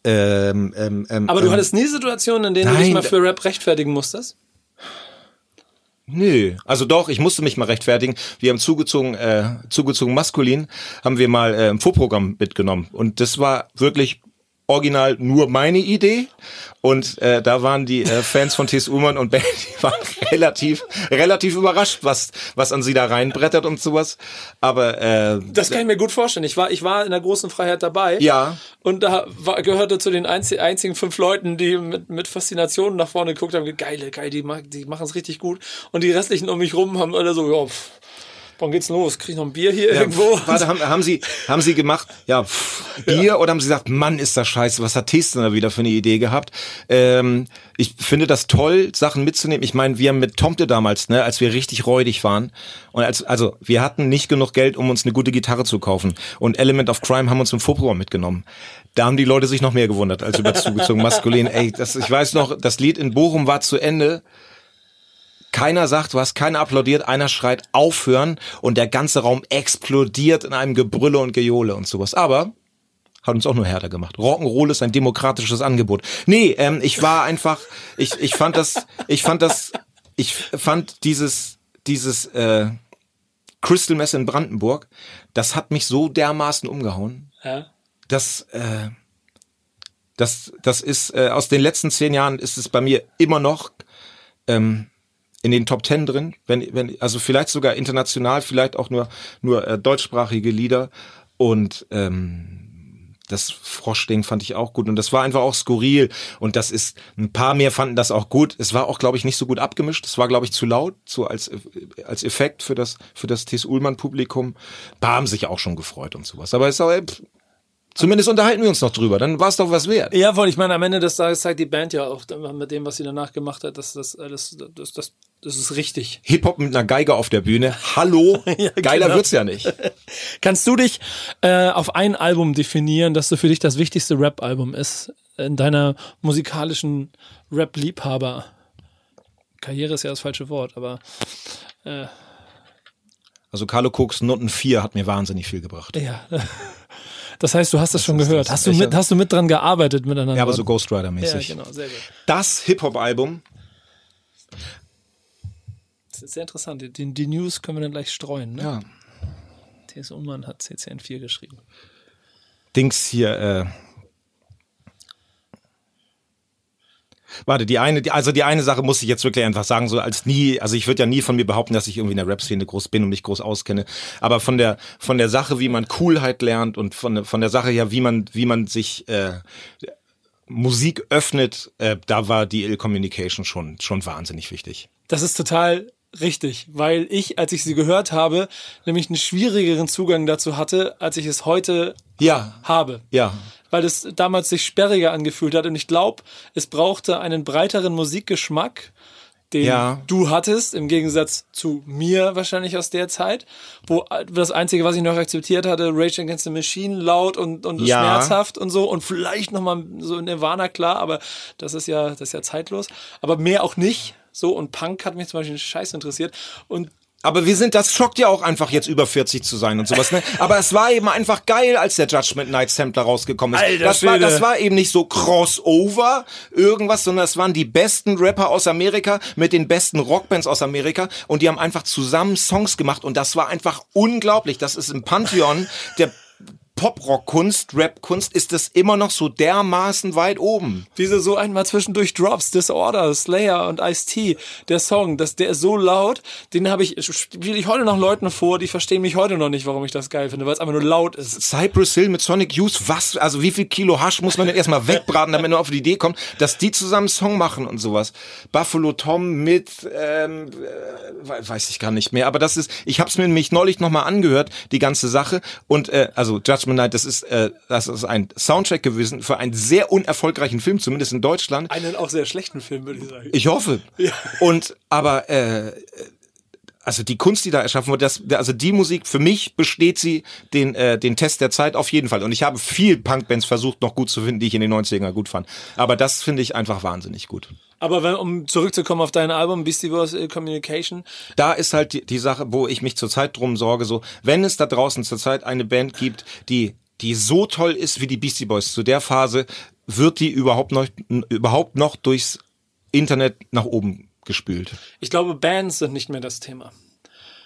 ähm, ähm, ähm, Aber du ähm, hattest nie Situationen, in denen du dich Nein, mal für Rap rechtfertigen musstest? Nö, also doch, ich musste mich mal rechtfertigen. Wir haben zugezogen, äh, zugezogen maskulin, haben wir mal äh, ein Vorprogramm mitgenommen. Und das war wirklich original nur meine Idee. Und äh, da waren die äh, Fans von T.S. Ullmann und Band, die waren relativ, relativ überrascht, was, was an sie da reinbrettert und sowas. Aber äh, Das kann ich mir gut vorstellen. Ich war, ich war in der großen Freiheit dabei. Ja. Und da war, gehörte zu den einzi einzigen fünf Leuten, die mit, mit Faszination nach vorne geguckt haben. Geile, geil, die, die machen es richtig gut. Und die restlichen um mich rum haben alle so, ja, pff, wann geht's los? Krieg ich noch ein Bier hier Ja, irgendwo? Warte, haben, haben Sie, haben Sie gemacht, ja, pff, Bier oder haben Sie gesagt, Mann, ist das scheiße, was hat Testen da wieder für eine Idee gehabt? Ähm, ich finde das toll, Sachen mitzunehmen. Ich meine, wir haben mit Tomte damals, ne, als wir richtig räudig waren und als, also wir hatten nicht genug Geld, um uns eine gute Gitarre zu kaufen und Element of Crime haben uns im Vorprogramm mitgenommen. Da haben die Leute sich noch mehr gewundert als über zugezogen maskulin. Ey, das, ich weiß noch, das Lied in Bochum war zu Ende. Keiner sagt was, keiner applaudiert, einer schreit aufhören und der ganze Raum explodiert in einem Gebrülle und Gejohle und sowas. Aber hat uns auch nur härter gemacht. Rock'n'Roll ist ein demokratisches Angebot. Nee, ähm, ich war einfach, ich, ich fand das, ich fand das, ich fand dieses, dieses äh, Crystal Mess in Brandenburg, das hat mich so dermaßen umgehauen. Ja. Das, äh, das, das ist äh, aus den letzten zehn Jahren ist es bei mir immer noch ähm, in den Top Ten drin, wenn, wenn, also vielleicht sogar international, vielleicht auch nur nur äh, deutschsprachige Lieder und ähm, das Froschding fand ich auch gut und das war einfach auch skurril und das ist ein paar mehr fanden das auch gut. Es war auch glaube ich nicht so gut abgemischt. Es war glaube ich zu laut, so als als Effekt für das für das T.S. Ullmann Publikum. Ein paar haben sich auch schon gefreut und sowas. Aber es ist auch, äh, pff, zumindest unterhalten wir uns noch drüber. Dann war es doch was wert. Ja, voll. Ich meine, am Ende des Tages zeigt die Band ja auch mit dem, was sie danach gemacht hat, dass das alles, das, das, das ist richtig. Hip-Hop mit einer Geige auf der Bühne. Hallo? Ja, Geiler genau. wird's ja nicht. Kannst du dich äh, auf ein Album definieren, das so für dich das wichtigste Rap-Album ist in deiner musikalischen Rap-Liebhaber? Karriere ist ja das falsche Wort, aber Also Carlo Cooks Noten 4 hat mir wahnsinnig viel gebracht. ja. Das heißt, du hast das schon ist gehört. das. Hast du, mit, hast du mit dran gearbeitet miteinander? Ja, aber so Ghost Ja, Rider-mäßig. genau, sehr gut. Das Hip-Hop-Album, Das ist sehr interessant. Die, die News können wir dann gleich streuen. Ne? ja. T.S. Ullmann hat CCN4 geschrieben. Dings hier, äh. Warte, die eine, die, also die eine Sache muss ich jetzt wirklich einfach sagen, so als nie, also ich würde ja nie von mir behaupten, dass ich irgendwie in der Rap-Szene groß bin und mich groß auskenne, aber von der von der Sache, wie man Coolheit lernt und von der- von der Sache her, wie man wie man sich äh, Musik öffnet, äh, da war die Ill Communication schon schon wahnsinnig wichtig. Das ist total richtig, weil ich, als ich sie gehört habe, nämlich einen schwierigeren Zugang dazu hatte, als ich es heute Ja, habe. ja. Weil es damals sich sperriger angefühlt hat und ich glaube, es brauchte einen breiteren Musikgeschmack, den Ja. du hattest, im Gegensatz zu mir wahrscheinlich aus der Zeit, wo das Einzige, was ich noch akzeptiert hatte, Rage Against the Machine, laut und, und Ja. schmerzhaft und so und vielleicht nochmal so Nirvana, klar, aber das ist ja, das ist ja zeitlos. Aber mehr auch nicht. So, und Punk hat mich zum Beispiel scheiß interessiert. Und Aber wir sind, das schockt ja auch einfach jetzt über 40 zu sein und sowas, ne? Aber es war eben einfach geil, als der Judgment Night Sampler rausgekommen ist. Alter das war, Schwede. das war eben nicht so Crossover, irgendwas, sondern es waren die besten Rapper aus Amerika mit den besten Rockbands aus Amerika und die haben einfach zusammen Songs gemacht und das war einfach unglaublich. Das ist im Pantheon der Pop-Rock-Kunst, Rap-Kunst, ist das immer noch so dermaßen weit oben. Wieso so einmal zwischendurch Drops, Disorder, Slayer und Ice-T, der Song, das, der ist so laut, den habe ich, spiele ich heute noch Leuten vor, die verstehen mich heute noch nicht, warum ich das geil finde, weil es einfach nur laut ist. Cypress Hill mit Sonic Youth, was, also wie viel Kilo Hasch muss man denn erstmal wegbraten, damit man auf die Idee kommt, dass die zusammen einen Song machen und sowas. Buffalo Tom mit, ähm, äh, we- weiß ich gar nicht mehr, aber das ist, ich habe es mir nämlich neulich nochmal angehört, die ganze Sache und, äh, also Judgment Night, das ist, äh, das ist ein Soundtrack gewesen für einen sehr unerfolgreichen Film, zumindest in Deutschland. Einen auch sehr schlechten Film, würde ich sagen. Ich hoffe. Und aber äh, also die Kunst, die da erschaffen wird, das, also die Musik für mich besteht sie den äh, den Test der Zeit auf jeden Fall. Und ich habe viel Punkbands versucht noch gut zu finden, die ich in den 90ern gut fand. Aber das finde ich einfach wahnsinnig gut. Aber wenn, um zurückzukommen auf dein Album, Beastie Boys äh, Communication, Da ist halt die, die Sache, wo ich mich zurzeit drum sorge, so wenn es da draußen zurzeit eine Band gibt, die die so toll ist wie die Beastie Boys zu der Phase, wird die überhaupt noch überhaupt noch durchs Internet nach oben gespült, ich glaube, Bands sind nicht mehr das Thema.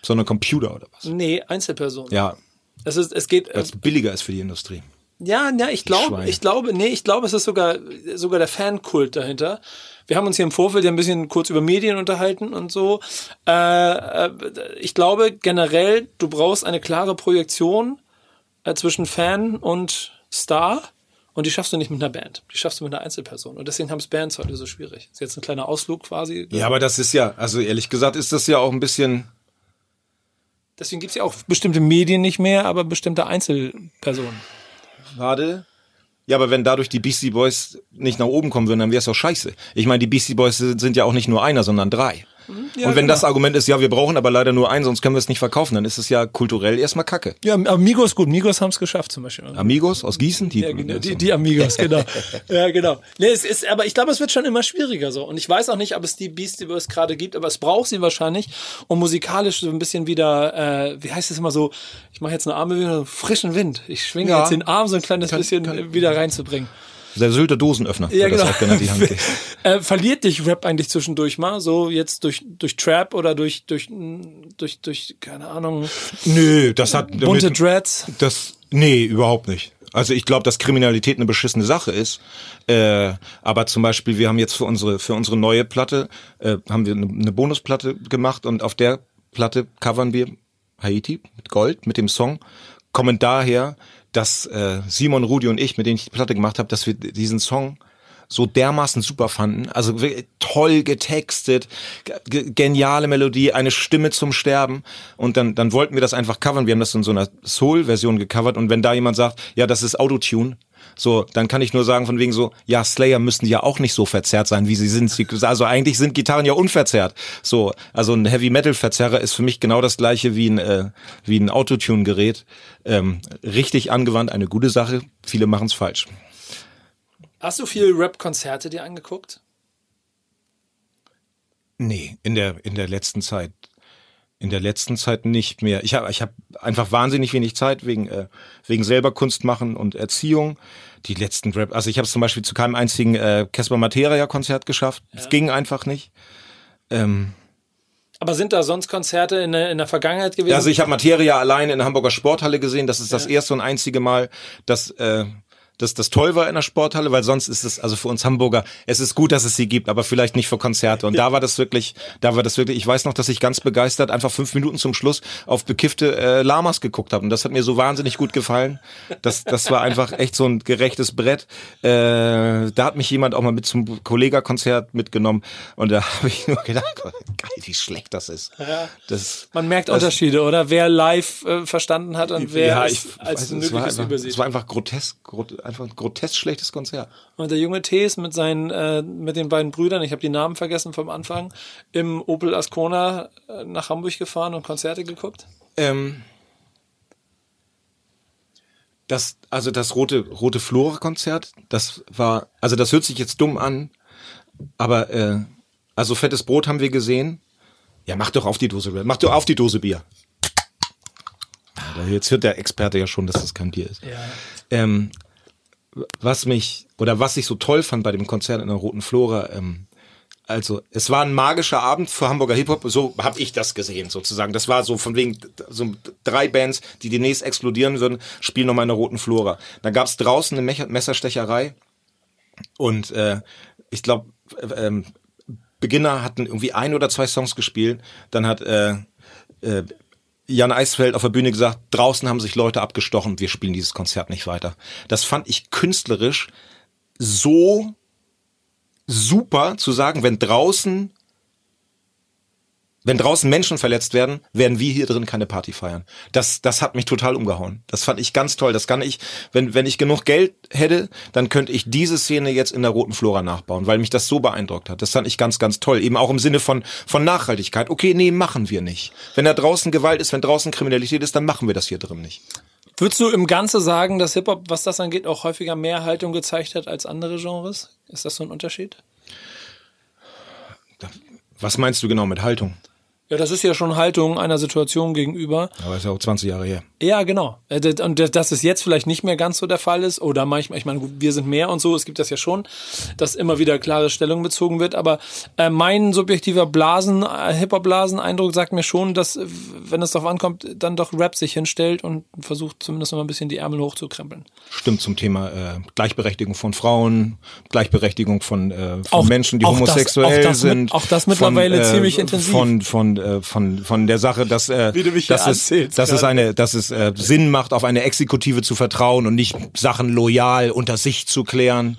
sondern Computer oder was? Nee, Einzelpersonen. Ja, Es, ist, es geht, weil es billiger ist für die Industrie. Ja, ja, ich glaube, ich glaube, nee, ich glaube, es ist sogar, sogar der Fankult dahinter. Wir haben uns hier im Vorfeld ja ein bisschen kurz über Medien unterhalten und so. Äh, äh, ich glaube generell, du brauchst eine klare Projektion äh, zwischen Fan und Star. Und die schaffst du nicht mit einer Band. Die schaffst du mit einer Einzelperson. Und deswegen haben es Bands heute so schwierig. Ist jetzt ein kleiner Ausflug quasi. Ja, aber das ist ja, also ehrlich gesagt, ist das ja auch ein bisschen. Deswegen gibt's ja auch bestimmte Medien nicht mehr, aber bestimmte Einzelpersonen. Warte. Ja, aber wenn dadurch die Beastie Boys nicht nach oben kommen würden, dann wäre es doch scheiße. Ich meine, die Beastie Boys sind ja auch nicht nur einer, sondern drei. Ja, und wenn genau. das Argument ist, ja, wir brauchen aber leider nur einen, sonst können wir es nicht verkaufen, dann ist es ja kulturell erstmal Kacke. Ja, aber Migos, gut, Migos haben's geschafft zum Beispiel. Amigos aus Gießen, die, Ja, genau, die, die Amigos, genau. ja, genau. Nee, es ist, aber ich glaube, es wird schon immer schwieriger so. Und ich weiß auch nicht, ob es die Beastie Boys gerade gibt, aber es braucht sie wahrscheinlich, um musikalisch so ein bisschen wieder, äh, wie heißt es immer so, ich mache jetzt eine Arme wieder frischen Wind. Ich schwinge Ja. jetzt den Arm so ein kleines Kann- bisschen kann- wieder reinzubringen. Der Sylter Dosenöffner, Ja, wird das genau. auch genannt, die Hand. äh, verliert dich Rap eigentlich zwischendurch mal, so jetzt durch, durch Trap oder durch, durch, durch, durch, keine Ahnung, Nö, das hat bunte damit, Dreads? das nee, überhaupt nicht. Also ich glaube, dass Kriminalität eine beschissene Sache ist. Äh, aber zum Beispiel, wir haben jetzt für unsere für unsere neue Platte äh, haben wir eine, eine Bonusplatte gemacht und auf der Platte covern wir Haiti mit Gold mit dem Song. Kommen daher, dass äh, Simon, Rudi und ich, mit denen ich die Platte gemacht habe, dass wir diesen Song so dermaßen super fanden. Also toll getextet, ge- geniale Melodie, eine Stimme zum Sterben. Und dann, dann wollten wir das einfach covern. Wir haben das in so einer Soul-Version gecovert. Und wenn da jemand sagt, ja, das ist Autotune, so, dann kann ich nur sagen von wegen so, ja, Slayer müssten ja auch nicht so verzerrt sein, wie sie sind. Also eigentlich sind Gitarren ja unverzerrt. So, also ein Heavy Metal Verzerrer ist für mich genau das gleiche wie ein äh, wie ein Autotune Gerät. Ähm, richtig angewandt, eine gute Sache. Viele machen es falsch. Hast du viel Rap-Konzerte dir angeguckt? Nee, in der, in der letzten Zeit. In der letzten Zeit nicht mehr. Ich habe ich hab einfach wahnsinnig wenig Zeit wegen, äh, wegen selber Kunst machen und Erziehung. Die letzten Rap, also ich habe es zum Beispiel zu keinem einzigen äh, Casper Materia Konzert geschafft. Es ging einfach nicht. Ähm, Aber sind da sonst Konzerte in der, in der Vergangenheit gewesen? also ich habe Materia allein in der Hamburger Sporthalle gesehen. Das ist das erste und einzige Mal, dass äh, dass das toll war in der Sporthalle, weil sonst ist es, also für uns Hamburger, es ist gut, dass es sie gibt, aber vielleicht nicht für Konzerte. Und da war das wirklich, da war das wirklich, ich weiß noch, dass ich ganz begeistert einfach fünf Minuten zum Schluss auf bekiffte äh, Lamas geguckt habe. Und das hat mir so wahnsinnig gut gefallen. Das, das war einfach echt so ein gerechtes Brett. Äh, da hat mich jemand auch mal mit zum Kollega-Konzert mitgenommen. Und da habe ich nur gedacht, geil, wie schlecht das ist. Das, Man merkt das- Unterschiede, oder? Wer live äh, verstanden hat und wer ja, ich als weiß, es war Mögliches einfach, übersieht. Es war einfach grotesk, grot, einfach ein grotesk schlechtes Konzert. Und der junge Tees mit seinen, äh, mit den beiden Brüdern, ich habe die Namen vergessen vom Anfang, im Opel Ascona äh, nach Hamburg gefahren und Konzerte geguckt. Ähm, das, also das rote, rote Flora-Konzert, das war, also das hört sich jetzt dumm an, aber äh, also fettes Brot haben wir gesehen. Ja, mach doch auf die Dose, mach doch auf die Dose Bier. Jetzt hört der Experte ja schon, dass das kein Bier ist. Ja. Ähm, was mich oder was ich so toll fand bei dem Konzert in der Roten Flora, ähm, also es war ein magischer Abend für Hamburger Hip Hop, so habe ich das gesehen sozusagen. Das war so von wegen so drei Bands, die demnächst explodieren würden, spielen nochmal in der Roten Flora. Dann gab es draußen eine Messerstecherei und äh, ich glaube ähm, Beginner hatten irgendwie ein oder zwei Songs gespielt, dann hat äh, äh, Jan Eisfeld auf der Bühne gesagt, draußen haben sich Leute abgestochen, wir spielen dieses Konzert nicht weiter. Das fand ich künstlerisch so super zu sagen, wenn draußen wenn draußen Menschen verletzt werden, werden wir hier drin keine Party feiern. Das, das hat mich total umgehauen. Das fand ich ganz toll. Das kann ich, wenn, wenn ich genug Geld hätte, dann könnte ich diese Szene jetzt in der Roten Flora nachbauen, weil mich das so beeindruckt hat. Das fand ich ganz, ganz toll. Eben auch im Sinne von, von Nachhaltigkeit. Okay, nee, machen wir nicht. Wenn da draußen Gewalt ist, wenn draußen Kriminalität ist, dann machen wir das hier drin nicht. Würdest du im Ganze sagen, dass Hip-Hop, was das angeht, auch häufiger mehr Haltung gezeigt hat als andere Genres? Ist das so ein Unterschied? Was meinst du genau mit Haltung? Ja, das ist ja schon Haltung einer Situation gegenüber. Aber ist ja auch 20 Jahre her. Ja, genau. Äh, das- Und das- dass es jetzt vielleicht nicht mehr ganz so der Fall ist, oder manchmal, ich meine, wir sind mehr und so, es gibt das ja schon, dass immer wieder klare Stellung bezogen wird, aber äh, mein subjektiver Blasen, äh, Hip-Hop-Blasen-Eindruck sagt mir schon, dass, wenn es darauf ankommt, dann doch Rap sich hinstellt und versucht zumindest noch mal ein bisschen die Ärmel hochzukrempeln. Stimmt zum Thema äh, Gleichberechtigung von Frauen, Gleichberechtigung von, von Auch- Menschen, die auch das- homosexuell auch das mit- sind. auch das mittlerweile von, ziemlich intensiv. Von von äh, von von der Sache, dass äh, Wie du mich hier dass es dass es eine dass es äh, Sinn macht, auf eine Exekutive zu vertrauen und nicht Sachen loyal unter sich zu klären.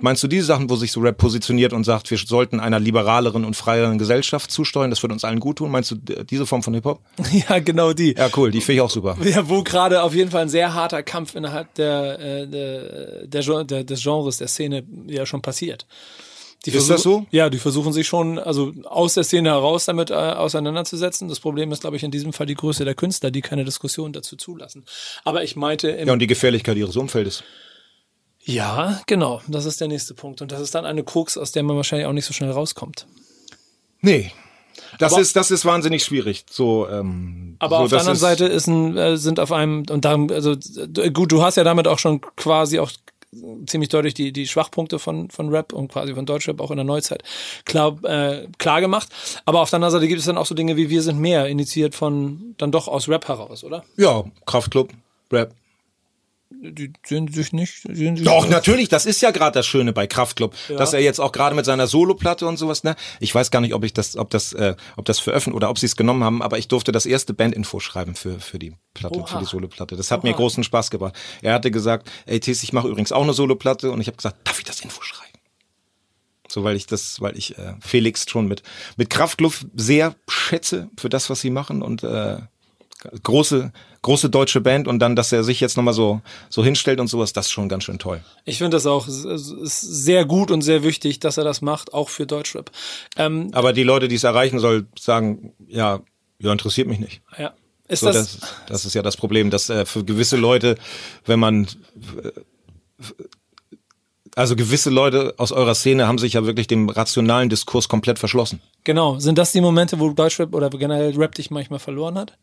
Meinst du diese Sachen, wo sich so Rap positioniert und sagt, wir sollten einer liberaleren und freieren Gesellschaft zusteuern, das wird uns allen gut tun? Meinst du diese Form von Hip-Hop? ja, genau die. Ja, cool, die finde ich auch super. Ja, wo gerade auf jeden Fall ein sehr harter Kampf innerhalb der, äh, der, der, der des Genres, der Szene ja schon passiert. Die Ist das so? Ja, die versuchen sich schon, also aus der Szene heraus damit äh, auseinanderzusetzen. Das Problem ist, glaube ich, in diesem Fall die Größe der Künstler, die keine Diskussion dazu zulassen. Aber ich meinte, Ja, und die Gefährlichkeit ihres Umfeldes. ja, genau, das ist der nächste Punkt. Und das ist dann eine Krux, aus der man wahrscheinlich auch nicht so schnell rauskommt. Nee. Das Aber- ist, das ist wahnsinnig schwierig. So, ähm, Aber so, auf der anderen Seite ist ein, äh, sind auf einem, und darum, also gut, du hast ja damit auch schon quasi auch ziemlich deutlich die, die Schwachpunkte von, von Rap und quasi von Deutschrap auch in der Neuzeit klar, äh, klar gemacht. Aber auf der anderen Seite gibt es dann auch so Dinge wie Wir sind mehr, initiiert von dann doch aus Rap heraus, oder? Ja, Kraftclub, Rap. Die sehen sich nicht. Sehen sich Doch, natürlich, das ist ja gerade das Schöne bei Kraftklub, dass er jetzt auch gerade mit seiner Soloplatte und sowas, ne? Ich weiß gar nicht, ob ich das, ob das, äh, ob das veröffentlicht oder ob sie es genommen haben, aber ich durfte das erste Bandinfo schreiben für für die Platte, Oha. für die Soloplatte. Das hat mir großen Spaß gebracht. Er hatte gesagt, ey Tis, ich mache übrigens auch eine Soloplatte und ich habe gesagt, darf ich das Info schreiben? So, weil ich das, weil ich äh, Felix schon mit mit Kraftklub sehr schätze für das, was sie machen und äh, große große deutsche Band und dann, dass er sich jetzt nochmal so so hinstellt und sowas, das ist schon ganz schön toll. Ich finde das auch sehr gut und sehr wichtig, dass er das macht, auch für Deutschrap. Ähm, Aber die Leute, die es erreichen soll, sagen, ja, ja, interessiert mich nicht. ja. Ist So, das, das, das ist ja das Problem, dass äh, für gewisse Leute, wenn man äh, also gewisse Leute aus eurer Szene haben sich ja wirklich dem rationalen Diskurs komplett verschlossen. genau, sind das die Momente, wo Deutschrap oder generell Rap dich manchmal verloren hat?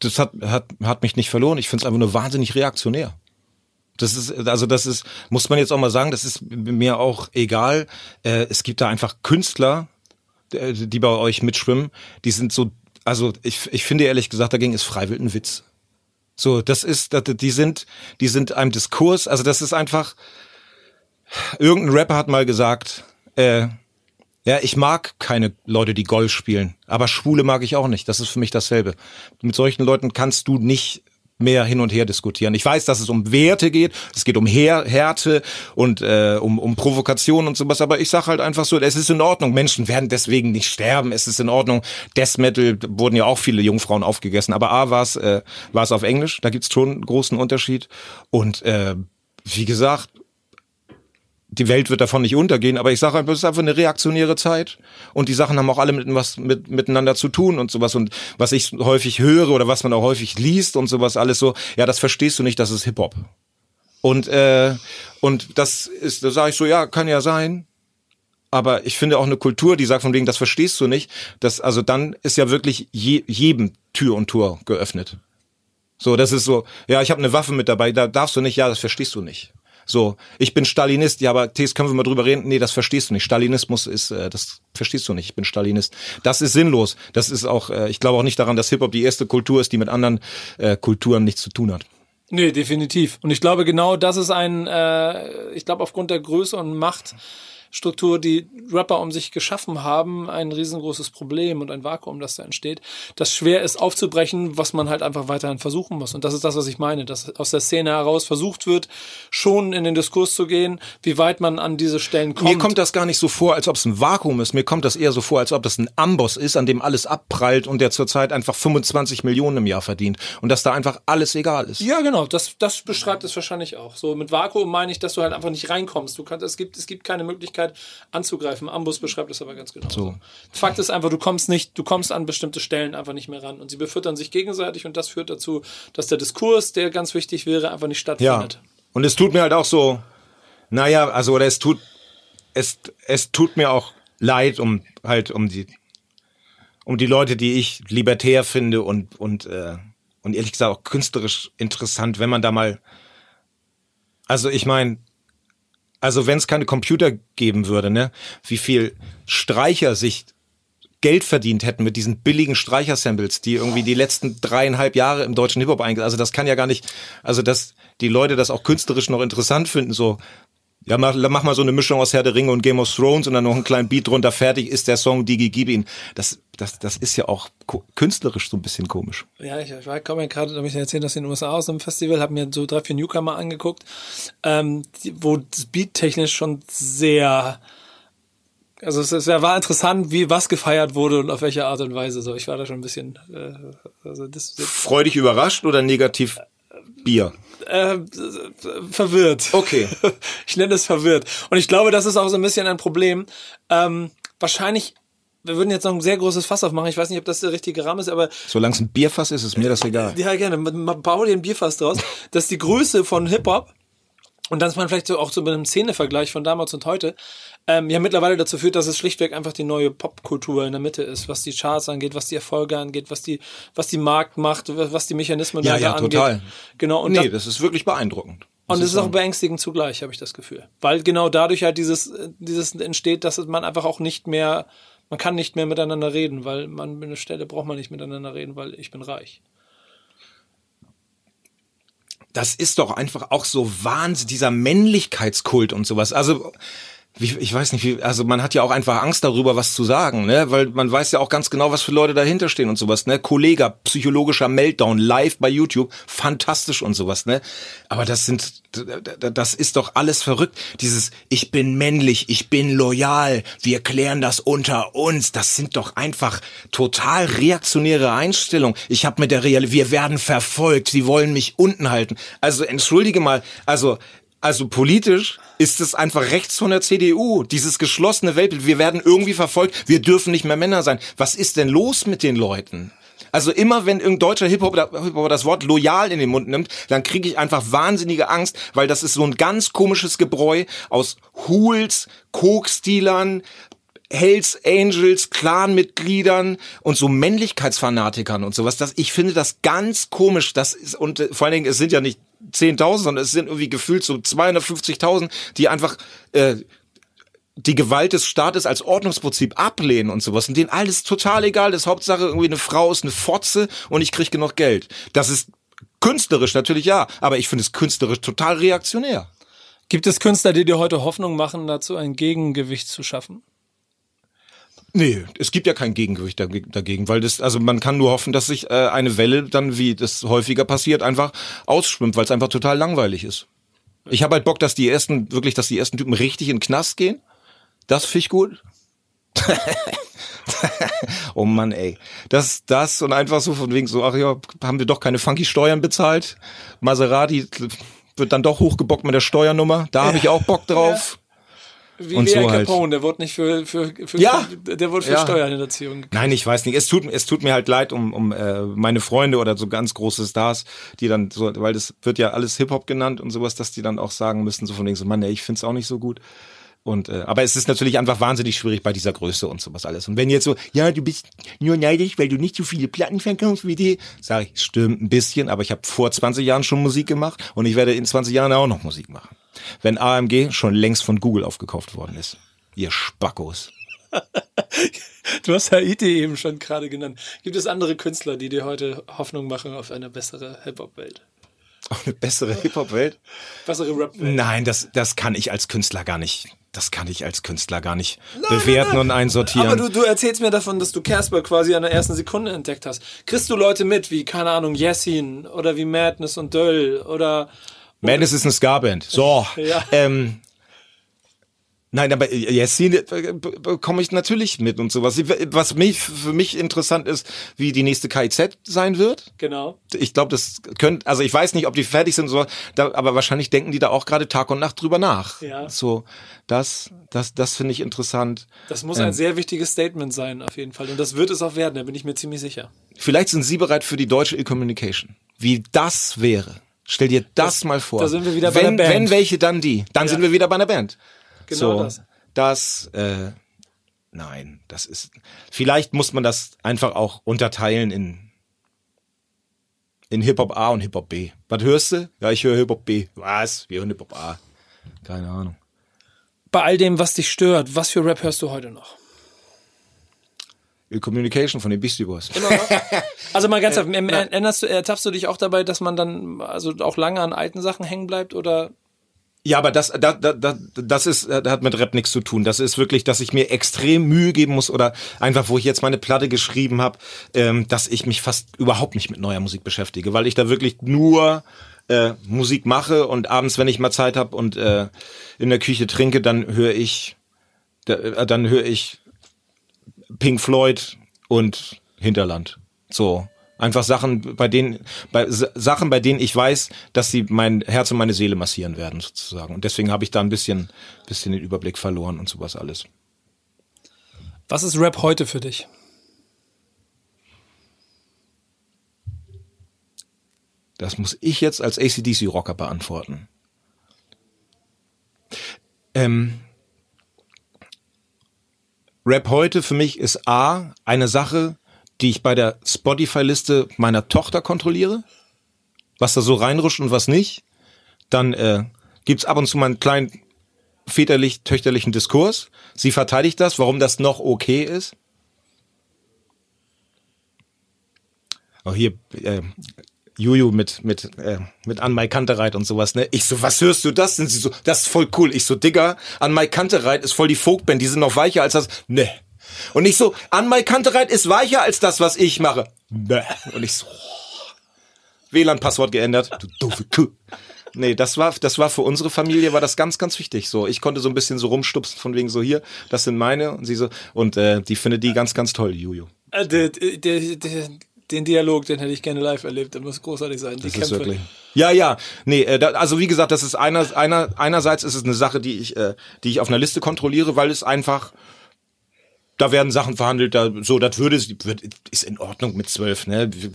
Das hat, hat, hat mich nicht verloren. Ich finde es einfach nur wahnsinnig reaktionär. Das ist, also das ist, muss man jetzt auch mal sagen, das ist mir auch egal. Äh, es gibt da einfach Künstler, äh, die bei euch mitschwimmen, die sind so, also ich, ich finde ehrlich gesagt, dagegen ist Freiwild ein Witz. So, das ist, die sind, die sind einem Diskurs, also das ist einfach, irgendein Rapper hat mal gesagt, äh, ja, ich mag keine Leute, die Golf spielen, aber Schwule mag ich auch nicht. Das ist für mich dasselbe. Mit solchen Leuten kannst du nicht mehr hin und her diskutieren. Ich weiß, dass es um Werte geht, es geht um Her Härte und äh, um, um Provokation und sowas, aber ich sag halt einfach so, es ist in Ordnung. Menschen werden deswegen nicht sterben, es ist in Ordnung. Death Metal wurden ja auch viele Jungfrauen aufgegessen, aber A war es äh, es auf Englisch, da gibt's schon einen großen Unterschied. Und äh, wie gesagt, die Welt wird davon nicht untergehen, aber ich sage einfach, es ist einfach eine reaktionäre Zeit und die Sachen haben auch alle mit was mit, miteinander zu tun und sowas und was ich häufig höre oder was man auch häufig liest und sowas alles so, ja, das verstehst du nicht, das ist Hip Hop. Und äh, und das ist, da sage ich so, ja, kann ja sein, aber ich finde auch eine Kultur, die sagt von wegen, das verstehst du nicht, das also dann ist ja wirklich je, jedem Tür und Tor geöffnet. So, das ist so, ja, ich habe eine Waffe mit dabei, da darfst du nicht, ja, das verstehst du nicht. So, ich bin Stalinist, ja, aber Thes, können wir mal drüber reden? Nee, das verstehst du nicht. Stalinismus ist, äh, das verstehst du nicht. Ich bin Stalinist. Das ist sinnlos. Das ist auch, äh, ich glaube auch nicht daran, dass Hip-Hop die erste Kultur ist, die mit anderen äh, Kulturen nichts zu tun hat. Nee, definitiv. Und ich glaube, genau das ist ein, äh, ich glaube, aufgrund der Größe und Machtstruktur, die Rapper um sich geschaffen haben, ein riesengroßes Problem und ein Vakuum, das da entsteht, das schwer ist aufzubrechen, was man halt einfach weiterhin versuchen muss. Und das ist das, was ich meine, dass aus der Szene heraus versucht wird, schon in den Diskurs zu gehen, wie weit man an diese Stellen kommt. Mir kommt das gar nicht so vor, als ob es ein Vakuum ist. Mir kommt das eher so vor, als ob das ein Amboss ist, an dem alles abprallt und der zurzeit einfach 25 Millionen im Jahr verdient. Und dass da einfach alles egal ist. Ja, genau, das, das beschreibt es wahrscheinlich auch. So mit Vakuum meine ich, dass du halt einfach nicht reinkommst. Du kannst, es gibt, es gibt keine Möglichkeit anzugreifen. Ambus beschreibt es aber ganz genau. So. Fakt ist einfach, du kommst nicht, du kommst an bestimmte Stellen einfach nicht mehr ran. Und sie befüttern sich gegenseitig und das führt dazu, dass der Diskurs, der ganz wichtig wäre, einfach nicht Ja. stattfindet. Und es tut mir halt auch so, naja, also oder es tut, es, es tut mir auch leid um halt um die, um die Leute, die ich libertär finde und und äh, und ehrlich gesagt auch künstlerisch interessant, wenn man da mal, also ich meine, also wenn es keine Computer geben würde, ne, wie viel Streicher sich Geld verdient hätten mit diesen billigen Streicher-Samples, die irgendwie die letzten dreieinhalb Jahre im deutschen Hip-Hop eingesetzt. Also das kann ja gar nicht, also dass die Leute das auch künstlerisch noch interessant finden, so ja, mach, mach mal so eine Mischung aus Herr der Ringe und Game of Thrones und dann noch einen kleinen Beat drunter, fertig ist der Song Digi Gib ihn. Das, das, das ist ja auch künstlerisch so ein bisschen komisch. Ja, ich, ich komme ja gerade, habe ich erzählt, dass ich in den USA aus einem Festival, habe mir so drei, vier Newcomer angeguckt, ähm, wo das Beat technisch schon sehr also es, es war interessant, wie was gefeiert wurde und auf welche Art und Weise. So, ich war da schon ein bisschen. Äh, also das, das Freudig überrascht oder negativ Bier? Äh, verwirrt. Okay. Ich nenne es verwirrt. Und ich glaube, das ist auch so ein bisschen ein Problem. Ähm, wahrscheinlich wir würden jetzt noch ein sehr großes Fass aufmachen. Ich weiß nicht, ob das der richtige Rahmen ist, aber. Solange es ein Bierfass ist, ist mir das egal. Ja, gerne. Bau dir ein Bierfass draus. dass die Größe von Hip-Hop und dass man vielleicht so auch so mit einem Szenevergleich von damals und heute ähm, ja mittlerweile dazu führt, dass es schlichtweg einfach die neue Popkultur in der Mitte ist, was die Charts angeht, was die Erfolge angeht, was die, was die Markt macht, was die Mechanismen ja, ja, angeht. total. Genau. Und nee, das, das ist wirklich beeindruckend. Und es ist auch beängstigend zugleich, habe ich das Gefühl. Weil genau dadurch halt dieses, dieses entsteht, dass man einfach auch nicht mehr, man kann nicht mehr miteinander reden, weil man an einer Stelle braucht man nicht miteinander reden, weil ich bin reich das ist doch einfach auch so Wahnsinn, dieser Männlichkeitskult und sowas. Also wie, ich weiß nicht, wie, also man hat ja auch einfach Angst darüber, was zu sagen, ne? Weil man weiß ja auch ganz genau, was für Leute dahinter stehen und sowas, ne? Kollege, psychologischer Meltdown, live bei YouTube, fantastisch und sowas, ne? Aber das sind, das ist doch alles verrückt. Dieses, ich bin männlich, ich bin loyal, wir klären das unter uns. Das sind doch einfach total reaktionäre Einstellungen. Ich habe mit der Realität, wir werden verfolgt, sie wollen mich unten halten. Also entschuldige mal, also also politisch ist es einfach rechts von der CDU, dieses geschlossene Weltbild. Wir werden irgendwie verfolgt, wir dürfen nicht mehr Männer sein. Was ist denn los mit den Leuten? Also immer wenn irgendein deutscher Hip-Hop Hip das Wort loyal in den Mund nimmt, dann kriege ich einfach wahnsinnige Angst, weil das ist so ein ganz komisches Gebräu aus Hools, Koksdealern, Hells Angels, Clanmitgliedern und so Männlichkeitsfanatikern und sowas. Das, ich finde das ganz komisch. Das ist, und äh, vor allen Dingen, es sind ja nicht 10.000, sondern es sind irgendwie gefühlt so 250.000, die einfach äh, die Gewalt des Staates als Ordnungsprinzip ablehnen und sowas und denen alles total egal ist. Hauptsache irgendwie eine Frau ist eine Fotze und ich krieg genug Geld. Das ist künstlerisch natürlich ja, aber ich finde es künstlerisch total reaktionär. Gibt es Künstler, die dir heute Hoffnung machen, dazu ein Gegengewicht zu schaffen? Nee, es gibt ja kein Gegengewicht dagegen, weil das, also man kann nur hoffen, dass sich äh, eine Welle dann, wie das häufiger passiert, einfach ausschwimmt, weil es einfach total langweilig ist. Ich habe halt Bock, dass die ersten, wirklich, dass die ersten Typen richtig in den Knast gehen. Das finde ich gut. oh Mann, ey. Das, das und einfach so von wegen so, ach ja, haben wir doch keine funky Steuern bezahlt. Maserati wird dann doch hochgebockt mit der Steuernummer. Da habe ich auch Bock drauf. Wie und so halt. Capone, der wurde nicht für, für, für ja, der wurde für ja. Steuerhinterziehung gekriegt. Nein, ich weiß nicht. Es tut, es tut mir halt leid um, um äh, meine Freunde oder so ganz große Stars, die dann so, weil das wird ja alles Hip-Hop genannt und sowas, dass die dann auch sagen müssen, so von wegen so, Mann, ey, ich find's auch nicht so gut. Und äh, aber es ist natürlich einfach wahnsinnig schwierig bei dieser Größe und sowas alles. Und wenn jetzt so, ja, du bist nur neidisch, weil du nicht so viele Platten verkaufst wie die, sage ich, stimmt ein bisschen, aber ich habe vor 20 Jahren schon Musik gemacht und ich werde in 20 Jahren auch noch Musik machen wenn AMG schon längst von Google aufgekauft worden ist. Ihr Spackos. du hast Haiti eben schon gerade genannt. Gibt es andere Künstler, die dir heute Hoffnung machen auf eine bessere Hip-Hop-Welt? Auf eine bessere Hip-Hop-Welt? Bessere Rap-Welt? Nein, das, das kann ich als Künstler gar nicht. Das kann ich als Künstler gar nicht nein, bewerten nein, nein. und einsortieren. Aber du, du erzählst mir davon, dass du Casper quasi an der ersten Sekunde entdeckt hast. Kriegst du Leute mit, wie, keine Ahnung, Yassin oder wie Madness und Döll oder Madness ist eine Ska-Band. So. ja. Ähm, Nein, aber jetzt äh, komme ich natürlich mit und sowas. Was mich für mich interessant ist, wie die nächste KIZ sein wird. Genau. Ich glaube, das könnte, also ich weiß nicht, ob die fertig sind, so, da, aber wahrscheinlich denken die da auch gerade Tag und Nacht drüber nach. Ja. So, das, das, das finde ich interessant. Das muss ähm, ein sehr wichtiges Statement sein, auf jeden Fall. Und das wird es auch werden, da bin ich mir ziemlich sicher. Vielleicht sind Sie bereit für die deutsche E-Communication. Wie das wäre. Stell dir das, das, mal vor. Da sind wir wieder bei wenn, der Band. Wenn welche, dann die. Dann ja. sind wir wieder bei einer Band. Genau so, das. Das, äh, nein, das ist, vielleicht muss man das einfach auch unterteilen in in Hip-Hop A und Hip-Hop B. Was hörst du? Ja, ich höre Hip-Hop B. Was? Wir hören Hip-Hop A. Keine Ahnung. Bei all dem, was dich stört, was für Rap hörst du heute noch? Communication von den Beastie Boys. Also mal ganz, äh, erinnerst du, ertappst du dich auch dabei, dass man dann also auch lange an alten Sachen hängen bleibt oder? Ja, aber das, das, das, das ist, das hat mit Rap nichts zu tun. Das ist wirklich, dass ich mir extrem Mühe geben muss oder einfach, wo ich jetzt meine Platte geschrieben habe, ähm, dass ich mich fast überhaupt nicht mit neuer Musik beschäftige, weil ich da wirklich nur äh, Musik mache und abends, wenn ich mal Zeit habe und äh, in der Küche trinke, dann höre ich, da, äh, dann höre ich Pink Floyd und Hinterland. So. Einfach Sachen, bei denen, bei Sachen, bei denen ich weiß, dass sie mein Herz und meine Seele massieren werden, sozusagen. Und deswegen habe ich da ein bisschen, bisschen den Überblick verloren und sowas alles. Was ist Rap heute für dich? Das muss ich jetzt als ACDC-Rocker beantworten. Ähm, Rap heute für mich ist A, eine Sache, die ich bei der Spotify-Liste meiner Tochter kontrolliere, was da so reinrutscht und was nicht. Dann äh, gibt's ab und zu mal einen kleinen väterlich-töchterlichen Diskurs. Sie verteidigt das, warum das noch okay ist. Auch hier, äh, Juju mit mit äh, mit an Mai Kantereit und sowas, ne? Ich so, was hörst du das? Sind sie so, das ist voll cool. Ich so, Digga, an Mai Kantereit ist voll die Folkband, die sind noch weicher als das. Ne. Und ich so, an Mai Kantereit ist weicher als das, was ich mache. Ne. Und ich so, oh. WLAN-Passwort geändert. Du doofe Kuh. Nee, das war, das war für unsere Familie war das ganz, ganz wichtig. So, ich konnte so ein bisschen so rumstupsen von wegen so hier, das sind meine und sie so und äh, die findet die ganz, ganz toll, Juju. Äh, der, der, der, den Dialog, den hätte ich gerne live erlebt. Der muss großartig sein. Die das Kämpfe. ist wirklich. Ja, ja. Nee, äh, da, also wie gesagt, das ist einer, einer, einerseits ist es eine Sache, die ich, äh, die ich auf einer Liste kontrolliere, weil es einfach da werden Sachen verhandelt, da so, das würde, ist in Ordnung mit zwölf, ne? Wir,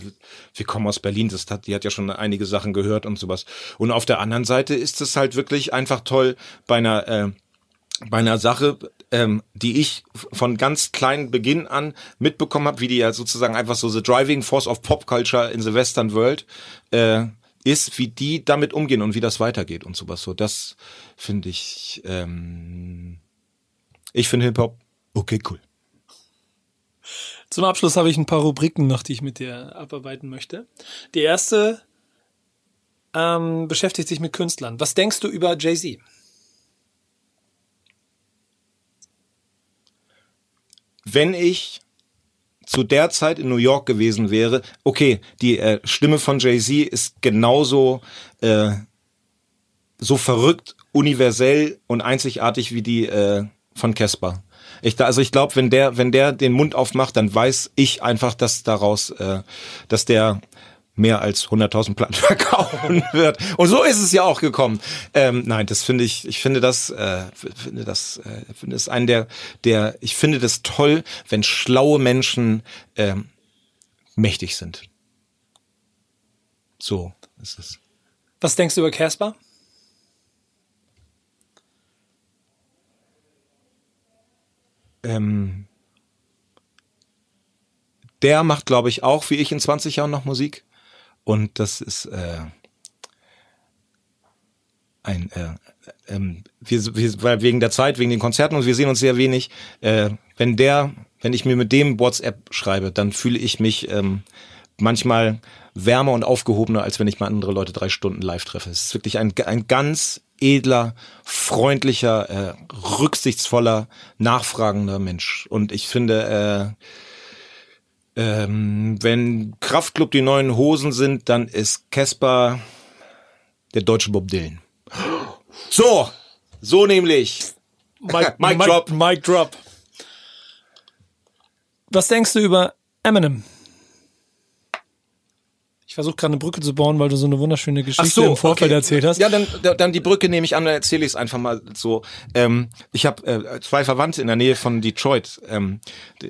wir kommen aus Berlin, das hat, die hat ja schon einige Sachen gehört und sowas. Und auf der anderen Seite ist es halt wirklich einfach toll bei einer äh, bei einer Sache, ähm, die ich von ganz kleinen Beginn an mitbekommen habe, wie die ja sozusagen einfach so the driving force of pop culture in the western world äh, ist, wie die damit umgehen und wie das weitergeht und sowas. So, das finde ich. Ähm, ich finde Hip Hop okay, cool. Zum Abschluss habe ich ein paar Rubriken noch, die ich mit dir abarbeiten möchte. Die erste ähm, beschäftigt sich mit Künstlern. Was denkst du über Jay-Z? Wenn ich zu der Zeit in New York gewesen wäre, okay, die äh, Stimme von Jay-Z ist genauso äh, so verrückt, universell und einzigartig wie die äh, von Casper. Ich, also ich glaube, wenn der, wenn der den Mund aufmacht, dann weiß ich einfach, dass daraus, äh, dass der mehr als 100.000 Platten verkaufen wird. Und so ist es ja auch gekommen. Ähm, nein, das finde ich, ich finde das, äh, finde das, äh, finde es einen der, der, ich finde das toll, wenn schlaue Menschen ähm, mächtig sind. So ist es. Was denkst du über Casper? Ähm, der macht, glaube ich, auch wie ich in 20 Jahren noch Musik. Und das ist äh, ein äh, ähm, wir, wir, weil wegen der Zeit, wegen den Konzerten und wir sehen uns sehr wenig. Äh, wenn der, wenn ich mir mit dem WhatsApp schreibe, dann fühle ich mich ähm, manchmal wärmer und aufgehobener, als wenn ich mal andere Leute drei Stunden live treffe. Es ist wirklich ein, ein ganz edler, freundlicher, äh, rücksichtsvoller, nachfragender Mensch. Und ich finde, äh, ähm, wenn Kraftclub die neuen Hosen sind, dann ist Casper der deutsche Bob Dylan. So, so nämlich. Mike, Mike, Drop. Mike Drop. Was denkst du über Eminem? Versuche gerade eine Brücke zu bauen, weil du so eine wunderschöne Geschichte so, im Vorfeld okay. erzählt hast. Ja, dann, dann die Brücke nehme ich an, dann erzähle ich es einfach mal so. Ähm, ich habe äh, zwei Verwandte in der Nähe von Detroit. Ähm,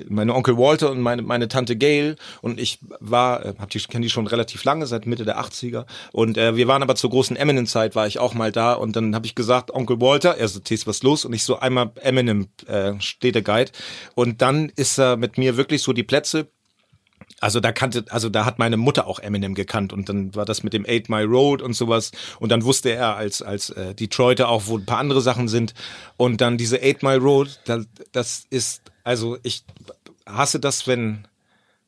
meine Onkel Walter und meine, meine Tante Gail. Und ich war, äh, hab die, kenne die schon relativ lange, seit Mitte der 80er. Und äh, wir waren aber zur großen Eminem-Zeit, war ich auch mal da. Und dann habe ich gesagt, Onkel Walter, er so, Tess, was los? Und ich so einmal Eminem äh, Städteguide. Und dann ist er mit mir wirklich so die Plätze Also da kannte, also da hat meine Mutter auch Eminem gekannt und dann war das mit dem Eight Mile Road und sowas. Und dann wusste er als als äh, Detroiter auch, wo ein paar andere Sachen sind. Und dann diese Eight Mile Road, das, das ist also ich hasse das, wenn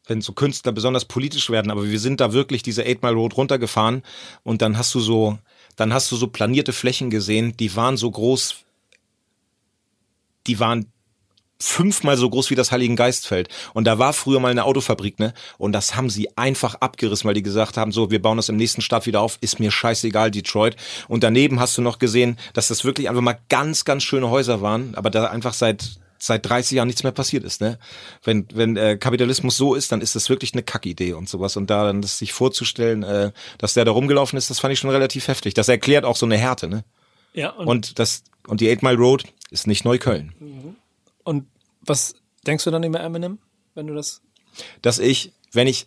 wenn so Künstler besonders politisch werden, aber wir sind da wirklich diese Eight Mile Road runtergefahren und dann hast du so dann hast du so planierte Flächen gesehen, die waren so groß, die waren fünfmal so groß wie das Heiligen Geistfeld. Und da war früher mal eine Autofabrik, ne? Und das haben sie einfach abgerissen, weil die gesagt haben, so, wir bauen das im nächsten Stadt wieder auf, ist mir scheißegal, Detroit. Und daneben hast du noch gesehen, dass das wirklich einfach mal ganz, ganz schöne Häuser waren, aber da einfach seit seit 30 Jahren nichts mehr passiert ist, ne? Wenn wenn äh, Kapitalismus so ist, dann ist das wirklich eine Kackidee und sowas und da dann das sich vorzustellen, äh, dass der da rumgelaufen ist, das fand ich schon relativ heftig. Das erklärt auch so eine Härte, ne? Ja, und, und das und die Eight Mile Road ist nicht Neukölln. Mhm. Und was denkst du dann über Eminem, wenn du das? Dass ich, wenn ich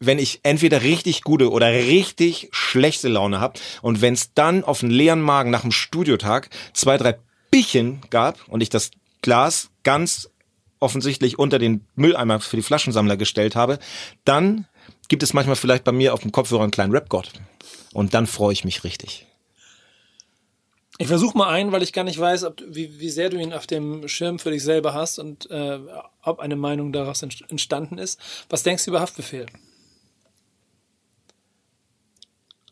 wenn ich entweder richtig gute oder richtig schlechte Laune habe und wenn es dann auf einen leeren Magen nach dem Studiotag zwei, drei Bierchen gab und ich das Glas ganz offensichtlich unter den Mülleimer für die Flaschensammler gestellt habe, dann gibt es manchmal vielleicht bei mir auf dem Kopfhörer einen kleinen Rap-Gott. Und dann freue ich mich richtig. Ich versuche mal einen, weil ich gar nicht weiß, ob, wie, wie sehr du ihn auf dem Schirm für dich selber hast und äh, ob eine Meinung daraus entstanden ist. Was denkst du über Haftbefehl?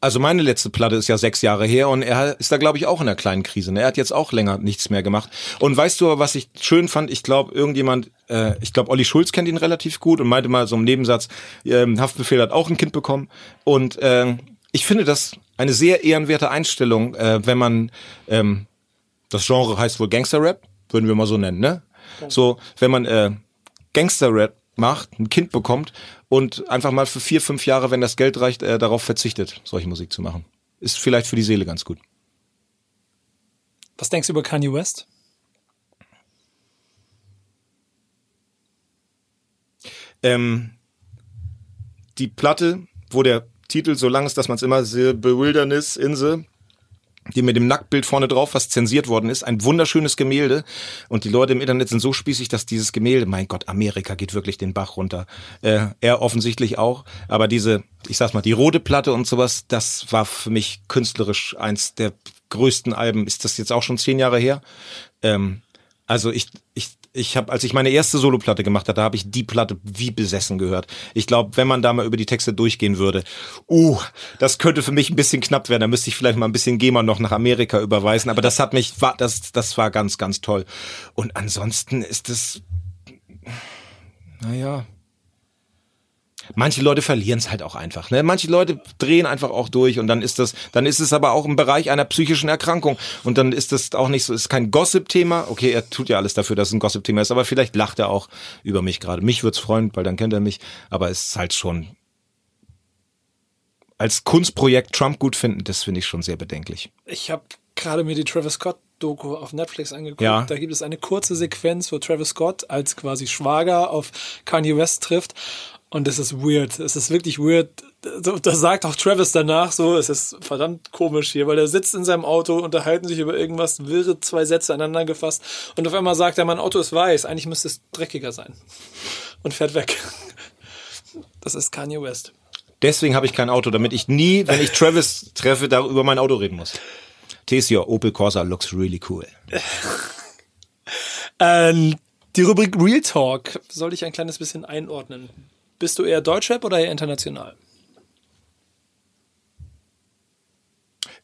Also meine letzte Platte ist ja sechs Jahre her und er ist da, glaube ich, auch in einer kleinen Krise. Ne? Er hat jetzt auch länger nichts mehr gemacht. Und weißt du, was ich schön fand? Ich glaube, irgendjemand, äh, ich glaube, Olli Schulz kennt ihn relativ gut und meinte mal so im Nebensatz, äh, Haftbefehl hat auch ein Kind bekommen. Und äh, ich finde das eine sehr ehrenwerte Einstellung, äh, wenn man, ähm, das Genre heißt wohl Gangster-Rap, würden wir mal so nennen, ne? So, wenn man äh, Gangster-Rap macht, ein Kind bekommt und einfach mal für vier, fünf Jahre, wenn das Geld reicht, äh, darauf verzichtet, solche Musik zu machen. Ist vielleicht für die Seele ganz gut. Was denkst du über Kanye West? Ähm, die Platte, wo der Titel, solange es, dass man es immer The Bewilderness Insel die mit dem Nacktbild vorne drauf, was zensiert worden ist. Ein wunderschönes Gemälde. Und die Leute im Internet sind so spießig, dass dieses Gemälde, mein Gott, Amerika geht wirklich den Bach runter. Äh, er offensichtlich auch. Aber diese, ich sag's mal, die rote Platte und sowas, das war für mich künstlerisch eins der größten Alben. Ist das jetzt auch schon zehn Jahre her? Ähm, also ich, ich, ich habe, als ich meine erste Soloplatte gemacht hatte, habe ich die Platte wie besessen gehört. Ich glaube, wenn man da mal über die Texte durchgehen würde, uh, das könnte für mich ein bisschen knapp werden. Da müsste ich vielleicht mal ein bisschen GEMA noch nach Amerika überweisen. Aber das hat mich, war, das, das war ganz, ganz toll. Und ansonsten ist es, naja, Manche Leute verlieren es halt auch einfach. Ne? Manche Leute drehen einfach auch durch und dann ist das, dann ist es aber auch im Bereich einer psychischen Erkrankung und dann ist das auch nicht so, ist kein Gossip-Thema. Okay, er tut ja alles dafür, dass es ein Gossip-Thema ist, aber vielleicht lacht er auch über mich gerade. Mich würde es freuen, weil dann kennt er mich, aber es ist halt schon als Kunstprojekt Trump gut finden, das finde ich schon sehr bedenklich. Ich habe gerade mir die Travis Scott Doku auf Netflix angeguckt. Ja. Da gibt es eine kurze Sequenz, wo Travis Scott als quasi Schwager auf Kanye West trifft und es ist weird. Es ist wirklich weird. Das sagt auch Travis danach so. Es ist verdammt komisch hier, weil er sitzt in seinem Auto, unterhalten sich über irgendwas, wirre zwei Sätze aneinander gefasst. Und auf einmal sagt er, mein Auto ist weiß. Eigentlich müsste es dreckiger sein. Und fährt weg. Das ist Kanye West. Deswegen habe ich kein Auto, damit ich nie, wenn ich Travis treffe, da über mein Auto reden muss. Tesio, Opel Corsa looks really cool. ähm, die Rubrik Real Talk soll ich ein kleines bisschen einordnen. Bist du eher Deutschrap oder eher international?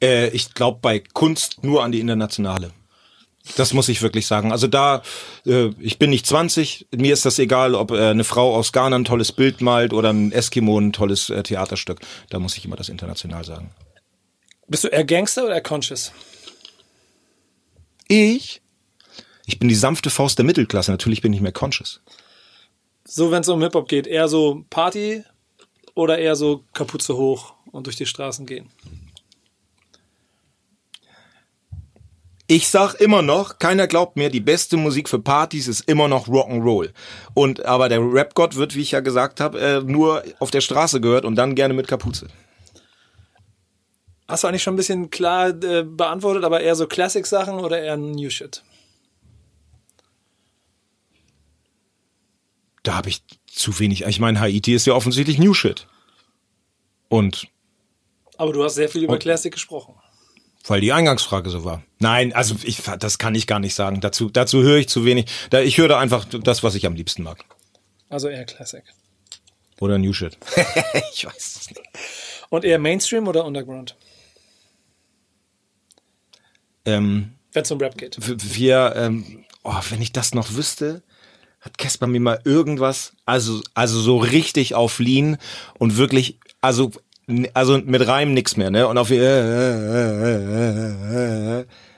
Äh, ich glaube bei Kunst nur an die internationale. Das muss ich wirklich sagen. Also da, äh, ich bin nicht 20, mir ist das egal, ob äh, eine Frau aus Ghana ein tolles Bild malt oder ein Eskimo ein tolles äh, Theaterstück. Da muss ich immer das international sagen. Bist du eher Gangster oder eher Conscious? Ich? Ich bin die sanfte Faust der Mittelklasse. Natürlich bin ich mehr Conscious. So, wenn es um Hip-Hop geht, eher so Party oder eher so Kapuze hoch und durch die Straßen gehen? Ich sag immer noch, keiner glaubt mir, die beste Musik für Partys ist immer noch Rock'n'Roll. Und aber der Rap-Gott wird, wie ich ja gesagt habe, äh, nur auf der Straße gehört und dann gerne mit Kapuze. Hast du eigentlich schon ein bisschen klar äh, beantwortet, aber eher so Classic-Sachen oder eher New Shit? Da habe ich zu wenig. Ich meine, Haiti ist ja offensichtlich New Shit. Und Aber du hast sehr viel über Classic gesprochen. weil die Eingangsfrage so war. Nein, also ich, das kann ich gar nicht sagen. Dazu, dazu höre ich zu wenig. Da, ich höre da einfach das, was ich am liebsten mag. Also eher Classic. Oder New Shit. ich weiß es nicht. Und eher Mainstream oder Underground? Ähm, Wenn es um Rap geht. wir, ähm, oh, wenn ich das noch wüsste, hat Casper mir mal irgendwas, also, also so richtig auf Lean und wirklich, also, also mit Reim nix mehr, ne? Und auf,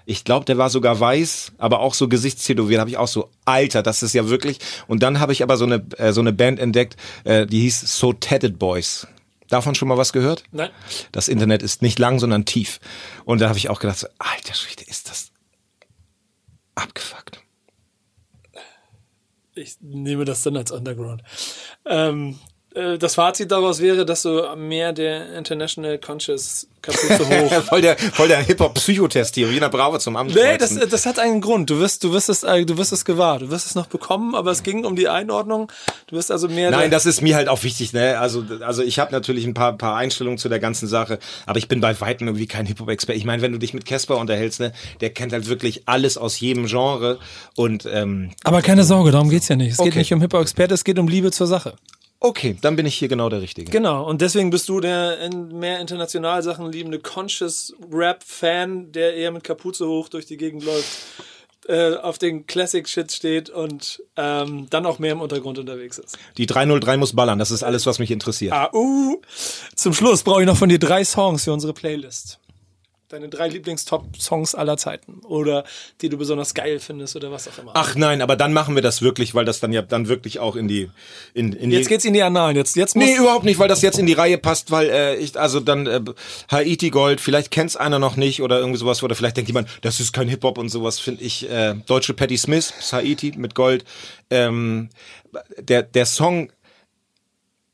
ich glaube, der war sogar weiß, aber auch so Gesichtstätowiert, habe ich auch so, Alter, das ist ja wirklich. Und dann habe ich aber so eine, äh, so eine Band entdeckt, äh, die hieß So Tatted Boys. Davon schon mal was gehört? Nein. Das Internet ist nicht lang, sondern tief. Und da habe ich auch gedacht, so, alter Schwede, ist das abgefuckt. Ich nehme das dann als Underground. Ähm, äh, das Fazit daraus wäre, dass du mehr der International Conscious Kapuze hoch. voll der, voll der Hip-Hop-Psychotest hier, der Bravo zum Amt. Nee, das, das hat einen Grund. Du wirst, du wirst es, äh, du wirst es gewahr. Du wirst es noch bekommen, aber es ging um die Einordnung. Du wirst also mehr. Nein, das ist mir halt auch wichtig, ne? Also, also ich habe natürlich ein paar, paar Einstellungen zu der ganzen Sache, aber ich bin bei weitem irgendwie kein Hip-Hop-Experte. Ich meine, wenn du dich mit Casper unterhältst, ne, der kennt halt wirklich alles aus jedem Genre und ähm, aber keine Sorge, darum geht's ja nicht. Es geht Okay. nicht um Hip-Hop-Experte, es geht um Liebe zur Sache. Okay, dann bin ich hier genau der Richtige. Genau, und deswegen bist du der in mehr international Sachen liebende Conscious Rap-Fan, der eher mit Kapuze hoch durch die Gegend läuft, äh, auf den Classic-Shit steht und ähm, dann auch mehr im Untergrund unterwegs ist. Die 303 muss ballern, das ist alles, was mich interessiert. Ah, uh. Zum Schluss brauche ich noch von dir drei Songs für unsere Playlist. Deine drei Lieblingstop-Songs aller Zeiten. Oder die du besonders geil findest oder was auch immer. Ach nein, aber dann machen wir das wirklich, weil das dann ja dann wirklich auch in die in, in jetzt die, geht's in die Annalen. Jetzt, jetzt Nee, überhaupt nicht, weil das jetzt in die Reihe passt, weil äh, ich, also dann äh, Haiti Gold, vielleicht kennt's einer noch nicht oder irgendwie sowas, oder vielleicht denkt jemand, das ist kein Hip-Hop und sowas, finde ich, äh, deutsche Patti Smith, Haiti mit Gold. Ähm, der, der Song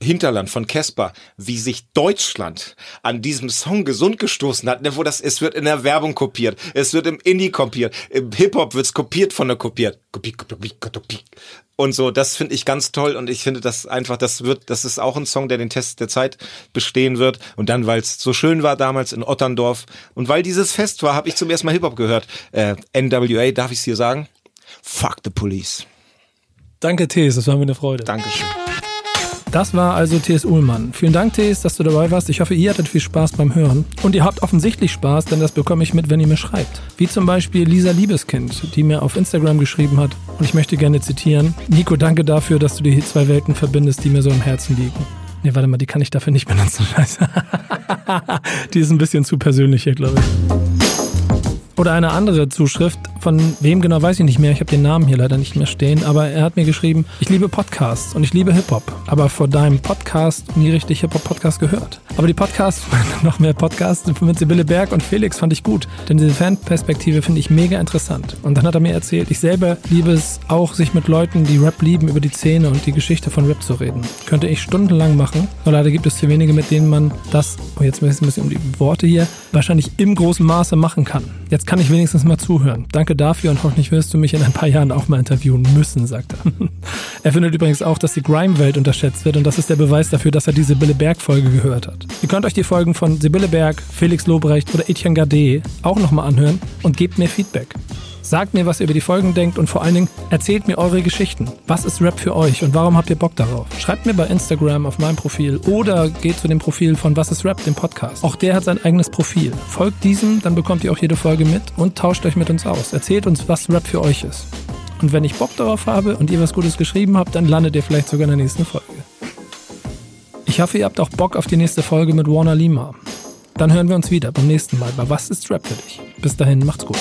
Hinterland von Casper, wie sich Deutschland an diesem Song gesund gestoßen hat, ne, wo das, es wird in der Werbung kopiert, es wird im Indie kopiert, im Hip-Hop wird's kopiert von der kopiert. Kopi, kopi, kopi. Und so, das finde ich ganz toll und ich finde das einfach, das wird, das ist auch ein Song, der den Test der Zeit bestehen wird. Und dann, weil es so schön war damals in Otterndorf und weil dieses Fest war, habe ich zum ersten Mal Hip-Hop gehört. Äh, NWA, darf ich es hier sagen? Fuck the police. Danke, Tees, das war mir eine Freude. Dankeschön. Das war also T.S. Uhlmann. Vielen Dank, T.S., dass du dabei warst. Ich hoffe, ihr hattet viel Spaß beim Hören. Und ihr habt offensichtlich Spaß, denn das bekomme ich mit, wenn ihr mir schreibt. Wie zum Beispiel Lisa Liebeskind, die mir auf Instagram geschrieben hat. Und ich möchte gerne zitieren. Nico, danke dafür, dass du die zwei Welten verbindest, die mir so im Herzen liegen. Nee, warte mal, die kann ich dafür nicht benutzen. Scheiße. die ist ein bisschen zu persönlich hier, glaube ich. Oder eine andere Zuschrift, von wem genau weiß ich nicht mehr. Ich habe den Namen hier leider nicht mehr stehen, aber er hat mir geschrieben, ich liebe Podcasts und ich liebe Hip-Hop, aber vor deinem Podcast nie richtig Hip-Hop-Podcast gehört. Aber die Podcasts, noch mehr Podcasts mit Sibylle Berg und Felix fand ich gut, denn diese Fanperspektive finde ich mega interessant. Und dann hat er mir erzählt, ich selber liebe es auch, sich mit Leuten, die Rap lieben, über die Szene und die Geschichte von Rap zu reden. Könnte ich stundenlang machen, nur leider gibt es zu wenige, mit denen man das, oh jetzt ein bisschen um die Worte hier, wahrscheinlich im großen Maße machen kann. Jetzt kann ich wenigstens mal zuhören. Danke dafür und hoffentlich wirst du mich in ein paar Jahren auch mal interviewen müssen, sagt er. er findet übrigens auch, dass die Grime-Welt unterschätzt wird und das ist der Beweis dafür, dass er die Sibylle Berg-Folge gehört hat. Ihr könnt euch die Folgen von Sibylle Berg, Felix Lobrecht oder Etienne Gade auch nochmal anhören und gebt mir Feedback. Sagt mir, was ihr über die Folgen denkt und vor allen Dingen erzählt mir eure Geschichten. Was ist Rap für euch und warum habt ihr Bock darauf? Schreibt mir bei Instagram auf meinem Profil oder geht zu dem Profil von Was ist Rap, dem Podcast. Auch der hat sein eigenes Profil. Folgt diesem, dann bekommt ihr auch jede Folge mit und tauscht euch mit uns aus. Erzählt uns, was Rap für euch ist. Und wenn ich Bock darauf habe und ihr was Gutes geschrieben habt, dann landet ihr vielleicht sogar in der nächsten Folge. Ich hoffe, ihr habt auch Bock auf die nächste Folge mit Warner Lima. Dann hören wir uns wieder beim nächsten Mal bei Was ist Rap für dich? Bis dahin, macht's gut.